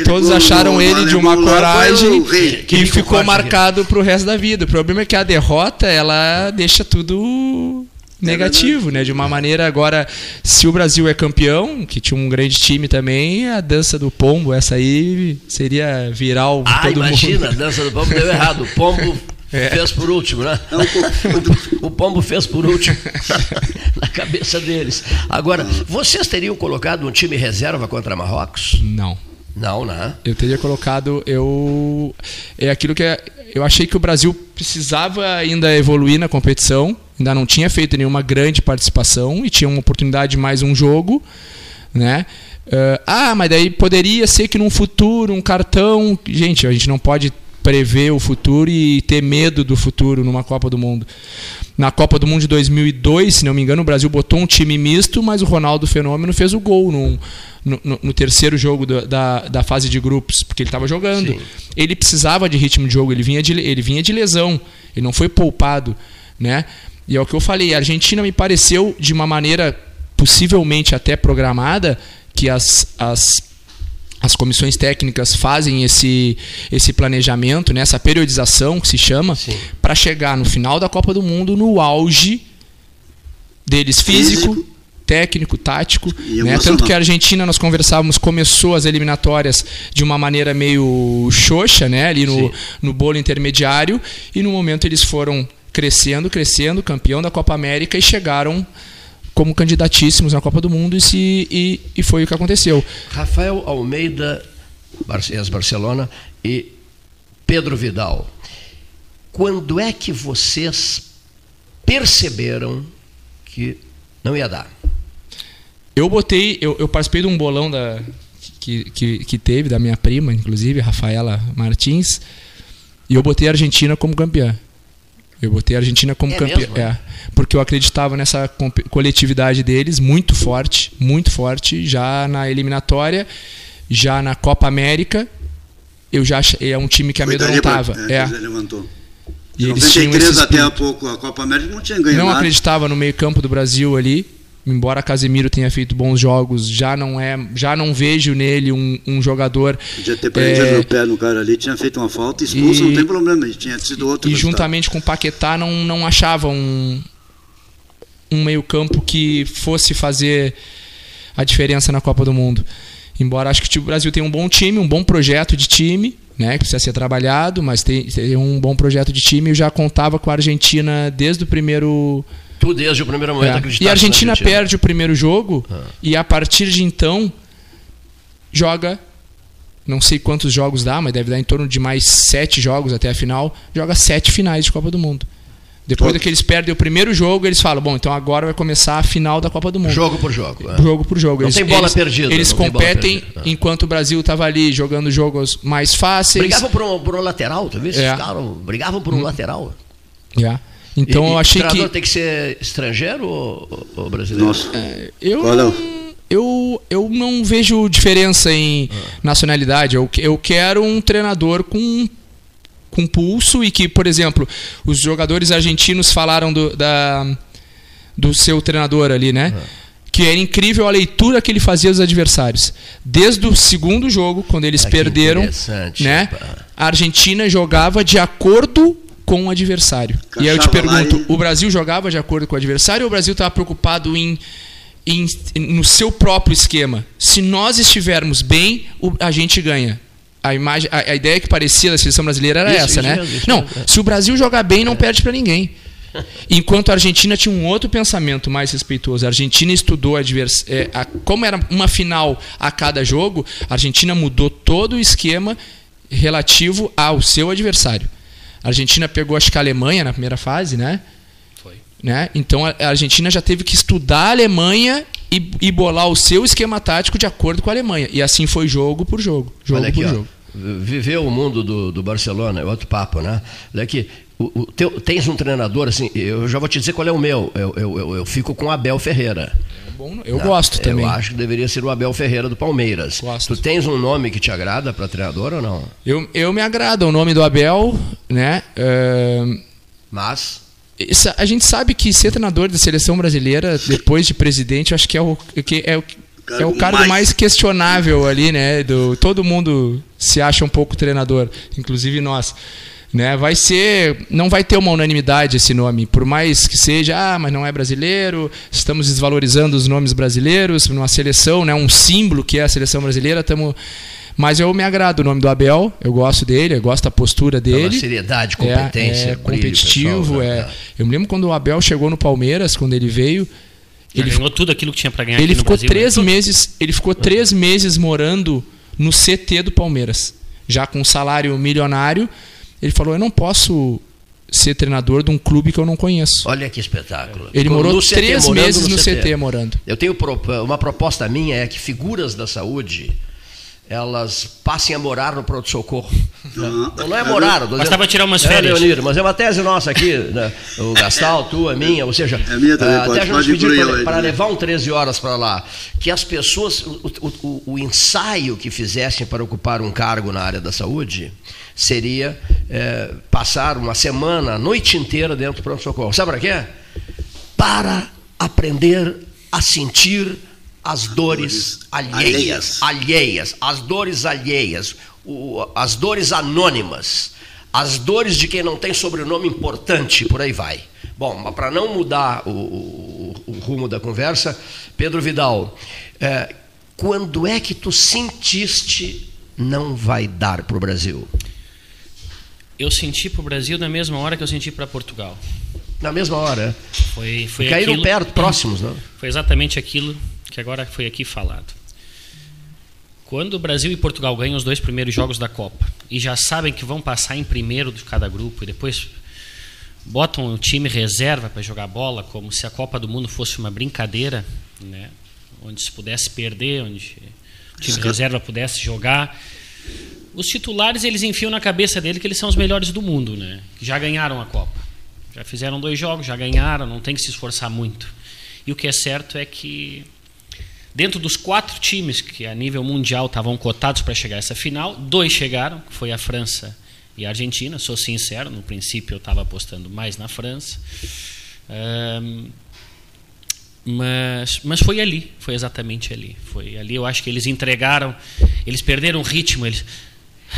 todos acharam ele de uma coragem que ficou marcado para o resto da vida. O problema é que a derrota ela deixa tudo negativo, né? De uma maneira agora, se o Brasil é campeão, que tinha um grande time também, a dança do pombo, essa aí seria viral. Ah, todo imagina, mundo. a dança do pombo deu errado. O pombo é. fez por último, né? o pombo fez por último na cabeça deles. Agora, vocês teriam colocado um time reserva contra Marrocos? Não. Não, né? Eu teria colocado. Eu é aquilo que é, eu achei que o Brasil precisava ainda evoluir na competição ainda não tinha feito nenhuma grande participação e tinha uma oportunidade de mais um jogo, né? Uh, ah, mas daí poderia ser que num futuro um cartão, gente, a gente não pode prever o futuro e ter medo do futuro numa Copa do Mundo. Na Copa do Mundo de 2002, se não me engano, o Brasil botou um time misto, mas o Ronaldo Fenômeno fez o gol no, no, no terceiro jogo da, da, da, fase de grupos, porque ele estava jogando. Sim. Ele precisava de ritmo de jogo, ele vinha de, ele vinha de lesão, ele não foi poupado. Né? E é o que eu falei, a Argentina me pareceu de uma maneira possivelmente até programada que as, as, as comissões técnicas fazem esse, esse planejamento, né, essa periodização que se chama, para chegar no final da Copa do Mundo no auge deles físico, físico. técnico, tático. Né? Tanto que a Argentina, nós conversávamos, começou as eliminatórias de uma maneira meio xoxa, né? ali no, no bolo intermediário, e no momento eles foram crescendo, crescendo, campeão da Copa América e chegaram como candidatíssimos na Copa do Mundo e, se, e, e foi o que aconteceu. Rafael Almeida, ex-Barcelona, e Pedro Vidal. Quando é que vocês perceberam que não ia dar? Eu botei, eu, eu participei de um bolão da, que, que, que teve, da minha prima, inclusive, Rafaela Martins, e eu botei a Argentina como campeã. Eu botei a Argentina como é campeão. É, porque eu acreditava nessa coletividade deles muito forte, muito forte, já na eliminatória, já na Copa América. Eu já é um time que amedrontava. É, é. levantou. E 93 até há pouco a Copa América não tinha ganho Não nada. acreditava no meio-campo do Brasil ali embora Casemiro tenha feito bons jogos, já não é, já não vejo nele um, um jogador. Podia ter prendido é, o pé no cara ali, tinha feito uma falta, expulso, e, não tem problema, tinha sido outro. E resultado. juntamente com o Paquetá não, não achava um, um meio-campo que fosse fazer a diferença na Copa do Mundo. Embora acho que o Brasil tem um bom time, um bom projeto de time, né, que precisa ser trabalhado, mas tem, tem um bom projeto de time. Eu já contava com a Argentina desde o primeiro Tu desde o primeiro momento é. E a Argentina, Argentina, perde o primeiro jogo ah. e a partir de então joga não sei quantos jogos dá, mas deve dar em torno de mais sete jogos até a final. Joga sete finais de Copa do Mundo. Depois Todo. que eles perdem o primeiro jogo, eles falam: bom, então agora vai começar a final da Copa do Mundo. Jogo por jogo. É. Jogo por jogo. Não eles, tem bola eles, perdida. Eles competem perdida. É. enquanto o Brasil estava ali jogando jogos mais fáceis. Brigavam por um, por um lateral, tu viu? É. brigavam por um hum. lateral. Yeah. Então e, eu achei que. O tem que ser estrangeiro ou, ou brasileiro? Nossa. É, eu, não, eu, eu não vejo diferença em ah. nacionalidade. Eu, eu quero um treinador com, com pulso e que, por exemplo, os jogadores argentinos falaram do, da, do seu treinador ali, né? Ah. Que era incrível a leitura que ele fazia dos adversários. Desde o segundo jogo, quando eles ah, perderam, né? A Argentina jogava de acordo com o adversário. e aí eu te pergunto, o Brasil jogava de acordo com o adversário ou o Brasil estava preocupado em, em- no seu próprio esquema. Se nós estivermos bem, o- a gente ganha. A, imagem, a, a ideia que parecia da seleção brasileira era Isso, essa, isso né? mesmo, não, mesmo, é. se o Brasil jogar bem, não perde para ninguém. Enquanto a Argentina tinha um outro pensamento mais respeitoso. A Argentina estudou advers... é, a- como era uma final a cada jogo, a Argentina mudou todo o esquema relativo ao seu adversário. A Argentina pegou, acho que a Alemanha na primeira fase, né? Foi. né? Então a Argentina já teve que estudar a Alemanha e, e bolar o seu esquema tático de acordo com a Alemanha. E assim foi jogo por jogo. Jogo aqui, por ó, jogo. Viver o mundo do, do Barcelona é outro papo, né? Olha aqui, o, o teu- tens um treinador, assim, eu já vou te dizer qual é o meu. Eu, eu, eu, eu fico com o Abel Ferreira. Bom, eu né? gosto também. Eu acho que deveria ser o Abel Ferreira do Palmeiras. Gosto. Tu tens um nome que te agrada para treinador ou não? Eu, eu me agrada o nome do Abel, né? Ahn, Mas. a gente sabe que ser treinador da seleção brasileira, depois de presidente, eu acho que é o, que é o, é o Cargo mais questionável ali, né? Do, todo mundo se acha um pouco treinador, inclusive nós. Né? Vai ser. Não vai ter uma unanimidade esse nome. Por mais que seja, ah, mas não é brasileiro, estamos desvalorizando os nomes brasileiros, numa seleção, né? um símbolo que é a seleção brasileira, estamos. Mas eu me agrado o nome do Abel, eu gosto dele, eu gosto da postura É dele. uma seriedade, competência, é, é brilho, competitivo. pessoal, é. né? Eu me lembro quando o Abel chegou no Palmeiras, quando ele veio, Ele ele, ganhou tudo aquilo que tinha para ganhar ele aqui no ficou Brasil, três né? meses, ele ficou três meses morando no CT do Palmeiras, já com um salário milionário. Ele falou: eu não posso ser treinador de um clube que eu não conheço. Olha que espetáculo. Ele No morou CT, três morando meses no CT morando. Eu tenho uma proposta minha é que figuras da saúde elas passem a morar no pronto-socorro. Não, não é morar. tô Bastava dizendo- tirar umas É, férias. Leonir, mas é uma tese nossa aqui, né? o Gastal, tua, minha, ou seja, É minha também, ah, pode- até já pode nos pediram para, levar um 13 horas para lá, que as pessoas, o, o- o- ensaio que fizessem para ocupar um cargo na área da saúde seria eh, passar uma semana, a noite inteira dentro do pronto-socorro. Sabe para quê? Para aprender a sentir as dores alheias, alheias, as dores alheias, o- as dores anônimas, as dores de quem não tem sobrenome importante, por aí vai. Bom, mas para não mudar o, o- o rumo da conversa, Pedro Vidal, eh, quando é que tu sentiste não vai dar para o Brasil? Eu senti pro Brasil na mesma hora que eu senti para Portugal. Na mesma hora. Foi, foi Caíram aquilo- perto, próximos, não? Foi exatamente aquilo que agora foi aqui falado. Quando o Brasil e Portugal ganham os dois primeiros jogos da Copa e já sabem que vão passar em primeiro de cada grupo e depois botam o time reserva para jogar bola como se a Copa do Mundo fosse uma brincadeira, né? onde se pudesse perder, onde o time reserva pudesse jogar. Os titulares eles enfiam na cabeça dele que eles são os melhores do mundo, né? Que já ganharam a Copa. Já fizeram dois jogos, já ganharam, não tem que se esforçar muito. E o que é certo é que dentro dos quatro times que a nível mundial estavam cotados para chegar a essa final, dois chegaram, que foi a França e a Argentina. Sou sincero, no princípio eu estava apostando mais na França. Ahn, mas, mas foi ali, foi exatamente ali. Foi ali, eu acho que eles entregaram, eles perderam o ritmo, eles,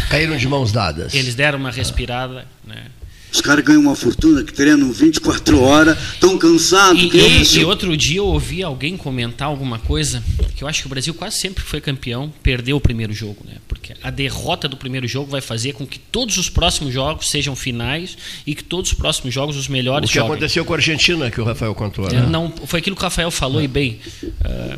Caíram de mãos dadas. eles deram uma respirada. Né? Os caras ganham uma fortuna que treinam 24 horas, estão cansados. E, que e- e outro dia eu ouvi alguém comentar alguma coisa que eu acho que o Brasil quase sempre foi campeão perdeu o primeiro jogo, né? Porque a derrota do primeiro jogo vai fazer com que todos os próximos jogos sejam finais e que todos os próximos jogos os O melhores que joguem. aconteceu com a Argentina, que o Rafael contou, É, né? Não, foi aquilo que o Rafael falou e bem. ah,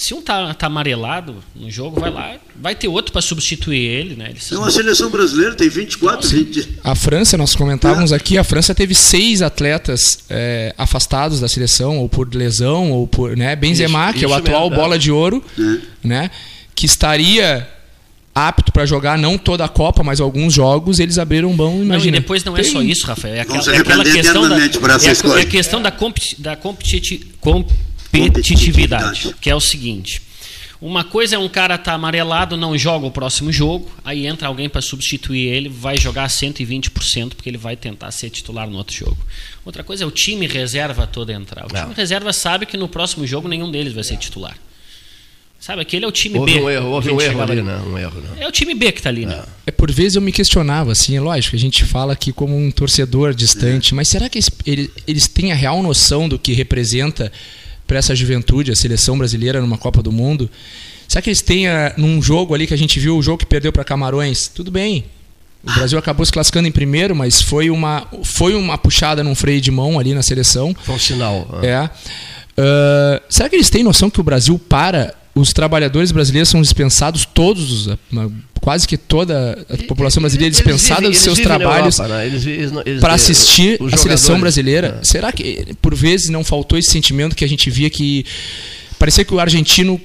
se um tá, tá amarelado no jogo, vai lá, vai ter outro para substituir ele, né? Eles Não, a seleção brasileira tem 24, 20. A França, nós comentávamos aqui, a França teve seis atletas é, afastados da seleção, ou por lesão, ou por. Né, Benzema, Isso- que é o atual é. bola de ouro, né, que estaria apto para jogar não toda a Copa, mas alguns jogos, eles abriram mão, Não, e imagina. depois não é Tem- só isso, Rafael. É aquela, é aquela questão da, é a- é a questão da, competi- da competiti- competitividade, que é o seguinte. Uma coisa é um cara tá amarelado, não joga o próximo jogo, aí entra alguém para substituir ele, vai jogar 120% porque ele vai tentar ser titular no outro jogo. Outra coisa é o time reserva todo entrar. O Não. time reserva sabe que no próximo jogo nenhum deles vai ser titular. Sabe, aquele é o time Houve B. um erro, houve um erro ali, né? Um erro, né? É o time B que tá ali, né? É, por vezes eu me questionava, assim, é lógico, a gente fala aqui como um torcedor distante, mas será que eles, eles têm a real noção do que representa para essa juventude, a seleção brasileira numa Copa do Mundo. Será que eles têm, ah, num jogo ali que a gente viu, o jogo que perdeu para Camarões? Tudo bem. O Brasil acabou se classificando em primeiro, mas foi uma, foi uma puxada num freio de mão ali na seleção. Foi um sinal. ah. É. Ah, será que eles têm noção que o Brasil para? Os trabalhadores brasileiros são dispensados todos, quase que toda a população brasileira é Eles dispensada vivem- dos eles seus trabalhos né? Eles- eles eles- para assistir a seleção jogadores- brasileira. É. Será que por vezes não faltou esse sentimento que a gente via que parecia que o argentino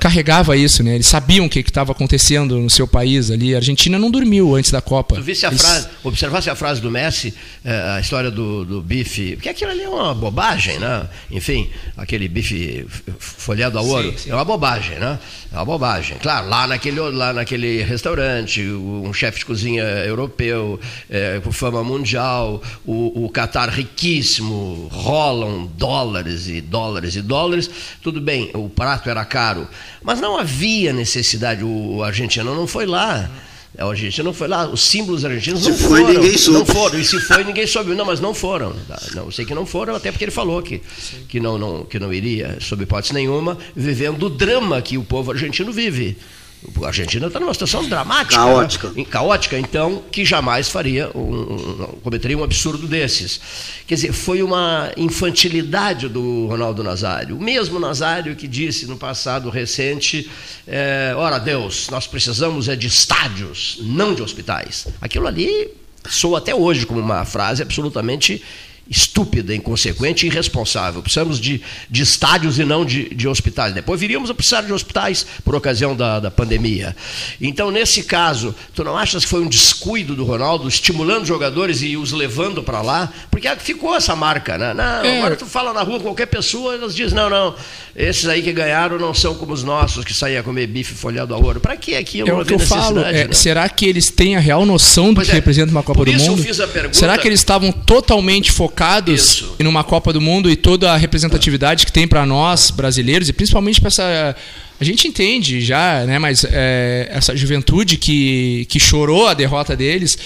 carregava isso, né? Eles sabiam o que estava acontecendo no seu país ali. A Argentina não dormiu antes da Copa. Tu visse a Eles- frase, observasse a frase do Messi, eh, a história do, do bife, porque aquilo ali é uma bobagem, né? Enfim, aquele bife folhado a ouro, é uma bobagem, né? É uma bobagem. Claro, lá naquele, lá naquele restaurante, um chefe de cozinha europeu, eh, com fama mundial, o, o Qatar riquíssimo, rolam dólares e dólares e dólares, tudo bem, o prato era caro, mas não havia necessidade, o argentino não foi lá. A Argentina não foi lá, os símbolos argentinos Se não foi, foram. ninguém soube. Não foram, e se foi, ninguém soube. Não, mas não foram. Tá? Não, eu sei que não foram, até porque ele falou que, que, não, não, que não iria, sob hipótese nenhuma, vivendo o drama que o povo argentino vive. A Argentina está numa situação dramática. Caótica. Né? Caótica, então, que jamais faria, um, um- cometeria um absurdo desses. Quer dizer, foi uma infantilidade do Ronaldo Nazário. O mesmo Nazário que disse no passado recente: é, ora, Deus, nós precisamos é de estádios, não de hospitais. Aquilo ali soa até hoje como uma frase absolutamente estúpida, inconsequente e irresponsável. Precisamos de, de estádios e não de, de hospitais. Depois viríamos a precisar de hospitais por ocasião da, da pandemia. Então, nesse caso, tu não achas que foi um descuido do Ronaldo estimulando jogadores e os levando para lá? Porque ficou essa marca, né? Não, É. agora tu fala na rua qualquer pessoa, elas dizem, não, não, esses aí que ganharam não são como os nossos, que saíam a comer bife folhado a ouro. Para que aquilo? É o que eu falo. é, né? Será que eles têm a real noção do Pois que é, representa uma Copa por do isso eu Mundo? fiz a pergunta- Será que eles estavam totalmente focados Isso. em uma Copa do Mundo e toda a representatividade que tem para nós brasileiros e principalmente para essa a gente entende já, né? Mas é, essa juventude que, que chorou a derrota deles,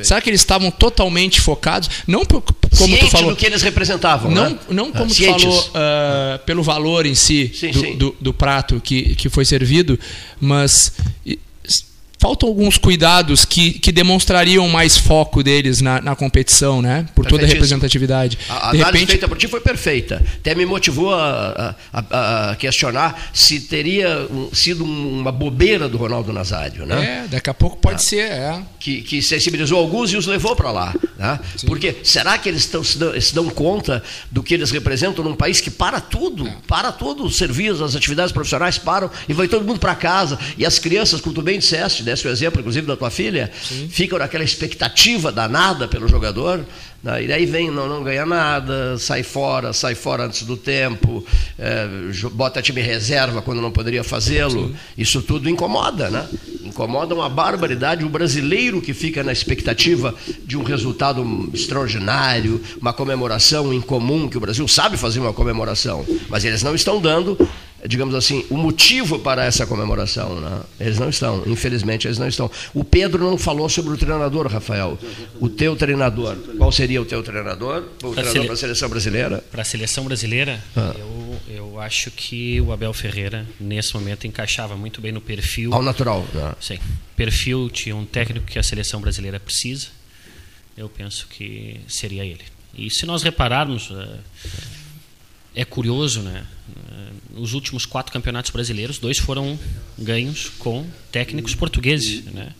será que eles estavam totalmente focados? Não por- como Ciente tu falou, do que eles representavam, não, né? não como Ah, tu cientes. falou ah, pelo valor em si Sim, do, sim. do- do prato que, que foi servido, mas faltam alguns cuidados que, que demonstrariam mais foco deles na, na competição, né? Por toda a representatividade. A, a De repente, feita por ti foi perfeita. Até me motivou a, a- a- questionar se teria um- sido um- uma bobeira do Ronaldo Nazário, né? é, daqui a pouco pode ser, é. que, que sensibilizou alguns e os levou para lá. Né? Porque será que eles tão, se, dão, se dão conta do que eles representam num país que para tudo, para tudo, os serviços, as atividades profissionais param e vai todo mundo para casa. E as crianças, como tu bem disseste, desse o exemplo, inclusive, da tua filha, ficam naquela expectativa danada pelo jogador. né? E daí vem, não, não ganha nada, sai fora, sai fora antes do tempo, é, bota time reserva quando não poderia fazê-lo. Isso tudo incomoda, né? Incomoda uma barbaridade o brasileiro que fica na expectativa de um resultado extraordinário, uma comemoração incomum, que o Brasil sabe fazer uma comemoração, mas eles não estão dando, digamos assim, o motivo para essa comemoração. Né? Eles não estão, infelizmente, eles não estão. O Pedro não falou sobre o treinador, Rafael. O teu treinador. Qual seria o teu treinador? O treinador sele- para a seleção brasileira? Para a seleção brasileira, Ah. eu, eu acho que o Abel Ferreira, nesse momento, encaixava muito bem no perfil. Ao natural. né? Sim. Perfil de um técnico que a seleção brasileira precisa. Eu penso que seria ele. E se nós repararmos, eh, é curioso, né? Os últimos quatro campeonatos brasileiros, dois foram ganhos com técnicos portugueses, né?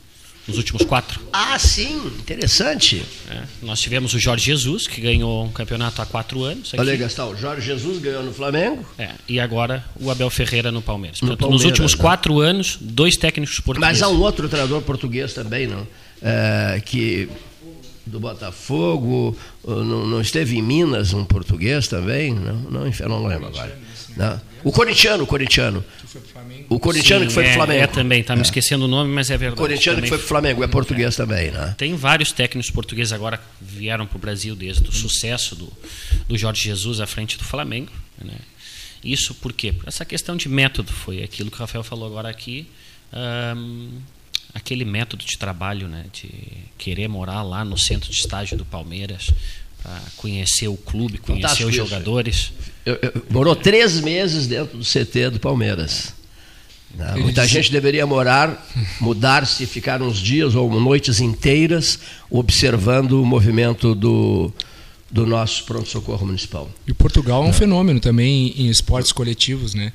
Nos últimos quatro. Ah, sim, interessante. né? Nós tivemos o Jorge Jesus, que ganhou um campeonato há quatro anos. aqui. Olha Gastão, Jorge Jesus ganhou no Flamengo. É, e agora o Abel Ferreira no Palmeiras. No Portanto, nos Palmeiras, últimos né? quatro anos, dois técnicos portugueses. Mas há um outro treinador português também, não? É, que do Botafogo, uh, não, não esteve em Minas um português também? Não, não, eu não lembro agora. Não. O corintiano, o corintiano. O corintiano Sim, que foi é, pro Flamengo. É também, tá me esquecendo o nome, mas é O verdade. corintiano que foi pro Flamengo, é português também, né? Tem vários técnicos portugueses agora que vieram para o Brasil desde o sucesso do, do Jorge Jesus à frente do Flamengo. Né? Isso por quê? Por essa questão de método, foi aquilo que o Rafael falou agora aqui. Ahn, aquele método de trabalho, né? de querer morar lá no centro de estágio do Palmeiras, conhecer o clube, conhecer Fantástico os jogadores. Eu- eu- morou três meses dentro do CT do Palmeiras. Né? Ele Muita disse- gente deveria morar, mudar-se e ficar uns dias ou noites inteiras observando o movimento do, do nosso pronto-socorro municipal. E Portugal é um fenômeno também em esportes coletivos, né?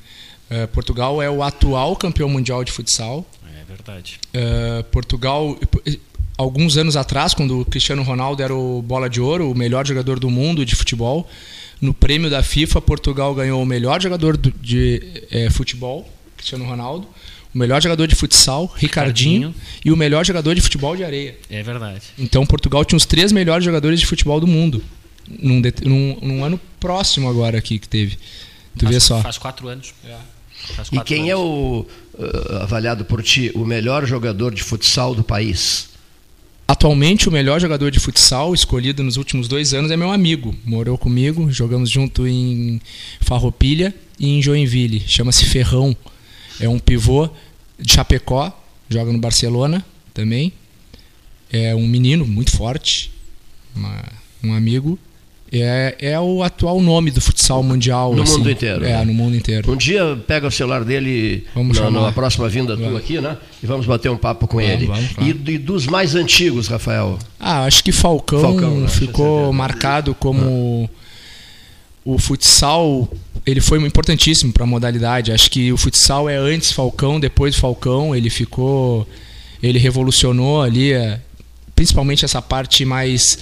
Eh, Portugal é o atual campeão mundial de futsal. É verdade. Eh, Portugal, alguns anos atrás, quando o Cristiano Ronaldo era o bola de ouro, o melhor jogador do mundo de futebol, no prêmio da FIFA, Portugal ganhou o melhor jogador do- de eh, futebol, Cristiano Ronaldo, o melhor jogador de futsal, Ricardinho, Ricardinho. e o melhor jogador de futebol de areia. É verdade. Então Portugal tinha os três melhores jogadores de futebol do mundo. Num, num- num ano próximo agora aqui que teve. Tu vê Faz- só. Faz quatro anos. Faz E quem é o, eh, avaliado por ti, o melhor jogador de futsal do país? Atualmente, o melhor jogador de futsal escolhido nos últimos dois anos é meu amigo. Morou comigo, jogamos junto em Farroupilha e em Joinville. Chama-se Ferrão. É um pivô de Chapecó, joga no Barcelona também. É um menino muito forte, uma- um amigo. É, é o atual nome do futsal mundial. No assim. mundo inteiro, É, né? no mundo inteiro. Um dia pega o celular dele Vamos na, na próxima vinda tua aqui, né? E vamos bater um papo com Vamos, ele. vamos, claro. e, e dos mais antigos, Rafael? Ah, acho que Falcão, Falcão, né? ficou Certeza. marcado como o futsal. Ele foi importantíssimo para a modalidade. Acho que o futsal é antes Falcão, depois Falcão. Ele ficou, ele revolucionou ali, eh, principalmente essa parte mais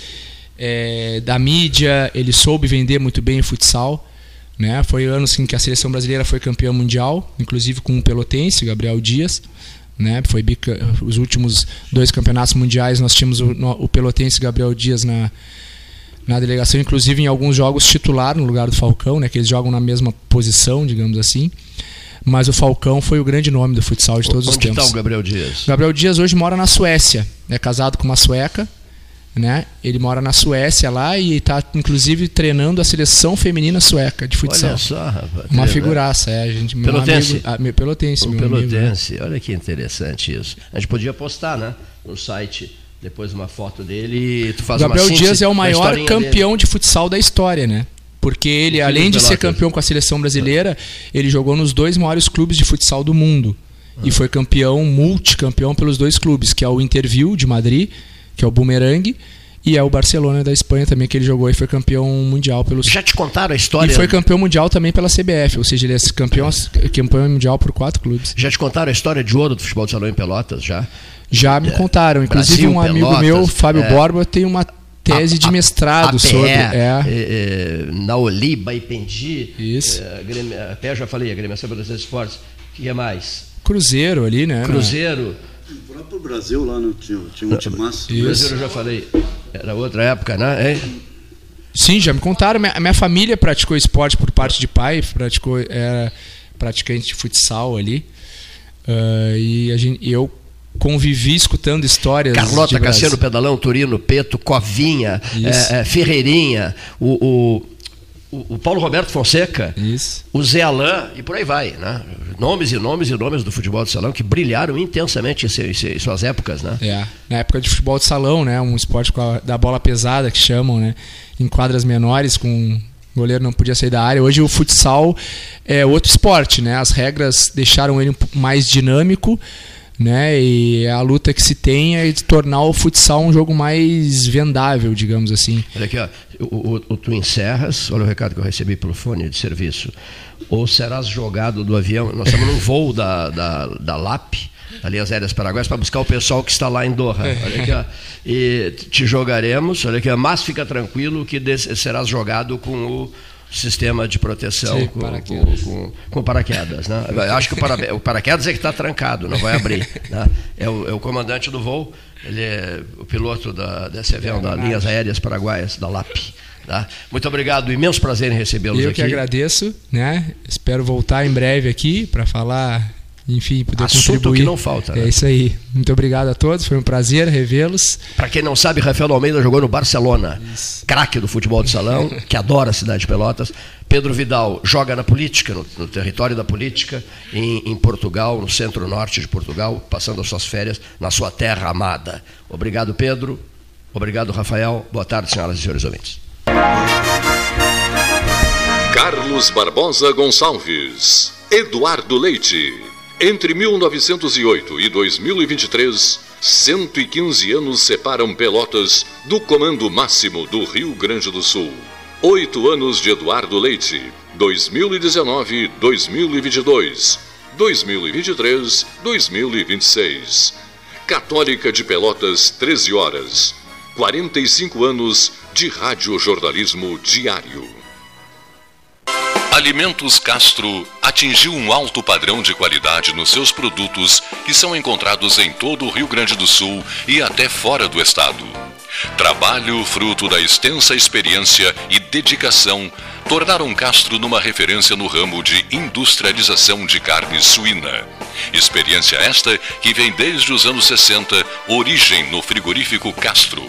eh, da mídia. Ele soube vender muito bem o futsal. Né? Foi anos em que a seleção brasileira foi campeã mundial, inclusive com um pelotense, Gabriel Dias. Né? Foi bica- os últimos dois campeonatos mundiais nós tínhamos o, o pelotense Gabriel Dias na, na delegação, inclusive em alguns jogos titular no lugar do Falcão, né? que eles jogam na mesma posição, digamos assim. Mas o Falcão foi o grande nome do futsal de todos os Onde está tempos. o Gabriel Dias? Gabriel Dias hoje mora na Suécia, é casado com uma sueca, né? Ele mora na Suécia lá e está inclusive treinando a seleção feminina sueca de futsal. Olha só, rapaz. Uma figuraça, é, a gente. meu Pelotense. amigo- ah, meu pelotense, meu amigo, né? pelotense. Olha que interessante isso. A gente podia postar, né? No site, depois uma foto dele e tu faz Gabriel Dias é o maior campeão de futsal da história, né? Porque ele, além de ser campeão com a seleção brasileira, ele jogou nos dois maiores clubes de futsal do mundo. Ah. E foi campeão, multicampeão pelos dois clubes, que é o Interview de Madrid, que é o Boomerang, e é o Barcelona da Espanha também, que ele jogou e foi campeão mundial pelos. Já te contaram a história? E foi campeão mundial também pela CBF, ou seja, ele é campeão, campeão mundial por quatro clubes. Já te contaram a história de ouro do futebol de salão em Pelotas, já? Já me contaram. Inclusive, Brasil, um amigo Pelotas, meu, Fábio é. Borba, tem uma tese de mestrado APE, sobre. é, É. é, Naoli, Baipendi. Isso. É, Grêmio- a PE já falei, a Grêmio Brasileira de Esportes. O que é mais? Cruzeiro ali, né? Cruzeiro. O próprio Brasil lá no, tinha, tinha um timaço. Isso. Cruzeiro eu já falei. Era outra época, né? Hein? Sim, já me contaram. Minha, minha família praticou esporte por parte de pai, praticou, era praticante de futsal ali. Ah, e a gente, e eu convivi escutando histórias. Carlota Brasil. Cassiano Pedalão, Turino, Peto, Covinha, é, é, Ferreirinha, o, o, o- o Paulo Roberto Fonseca, Isso. o Zé Alain e por aí vai, né? Nomes e nomes e nomes do futebol de salão que brilharam intensamente em, suas épocas, né? É, na época de futebol de salão, né? Um esporte com a- da bola pesada que chamam, né? Em quadras menores, com o goleiro não podia sair da área. Hoje o futsal é outro esporte, né? As regras deixaram ele mais dinâmico, né? E a luta que se tem é de tornar o futsal um jogo mais vendável, digamos assim. Olha aqui, ó, o, o, o tu encerras, olha o recado que eu recebi pelo fone de serviço. Ou serás jogado do avião. Nós estamos num voo da, da, da LAP, da Linhas Aéreas Paraguaias, para buscar o pessoal que está lá em Doha. Olha aqui, ó, e te jogaremos, olha aqui, ó, mas fica tranquilo que serás jogado com o sistema de proteção Sim, com, paraquedas. com, com, com paraquedas. Né? Eu acho que o, para, o paraquedas é que está trancado, não vai abrir. né? É, o, é o comandante do voo, ele é o piloto da, desse avião, da Linhas Aéreas Paraguaias, da LAP. Tá? Muito obrigado, imenso prazer em recebê-los Eu aqui. que agradeço, né? Espero voltar em breve aqui para falar, enfim, poder Assunto contribuir. que não falta, né? É isso aí. Muito obrigado a todos, foi um prazer revê-los. Para quem não sabe, Rafael Almeida jogou no Barcelona, craque do futebol de salão, que adora a cidade de Pelotas. Pedro Vidal joga na política, no, no território da política, em, em Portugal, no centro-norte de Portugal, passando as suas férias na sua terra amada. Obrigado, Pedro. Obrigado, Rafael. Boa tarde, senhoras e senhores ouvintes. Carlos Barbosa Gonçalves, Eduardo Leite. Entre 1908 e 2023, 115 anos separam Pelotas do comando máximo do Rio Grande do Sul. Oito anos de Eduardo Leite, 2019-2022, 2023-2026. Católica de Pelotas, 13 horas. 45 anos de radiojornalismo diário. Alimentos Castro atingiu um alto padrão de qualidade nos seus produtos que são encontrados em todo o Rio Grande do Sul e até fora do estado. Trabalho fruto da extensa experiência e dedicação tornaram Castro numa referência no ramo de industrialização de carne suína. Experiência esta que vem desde os anos 60, origem no frigorífico Castro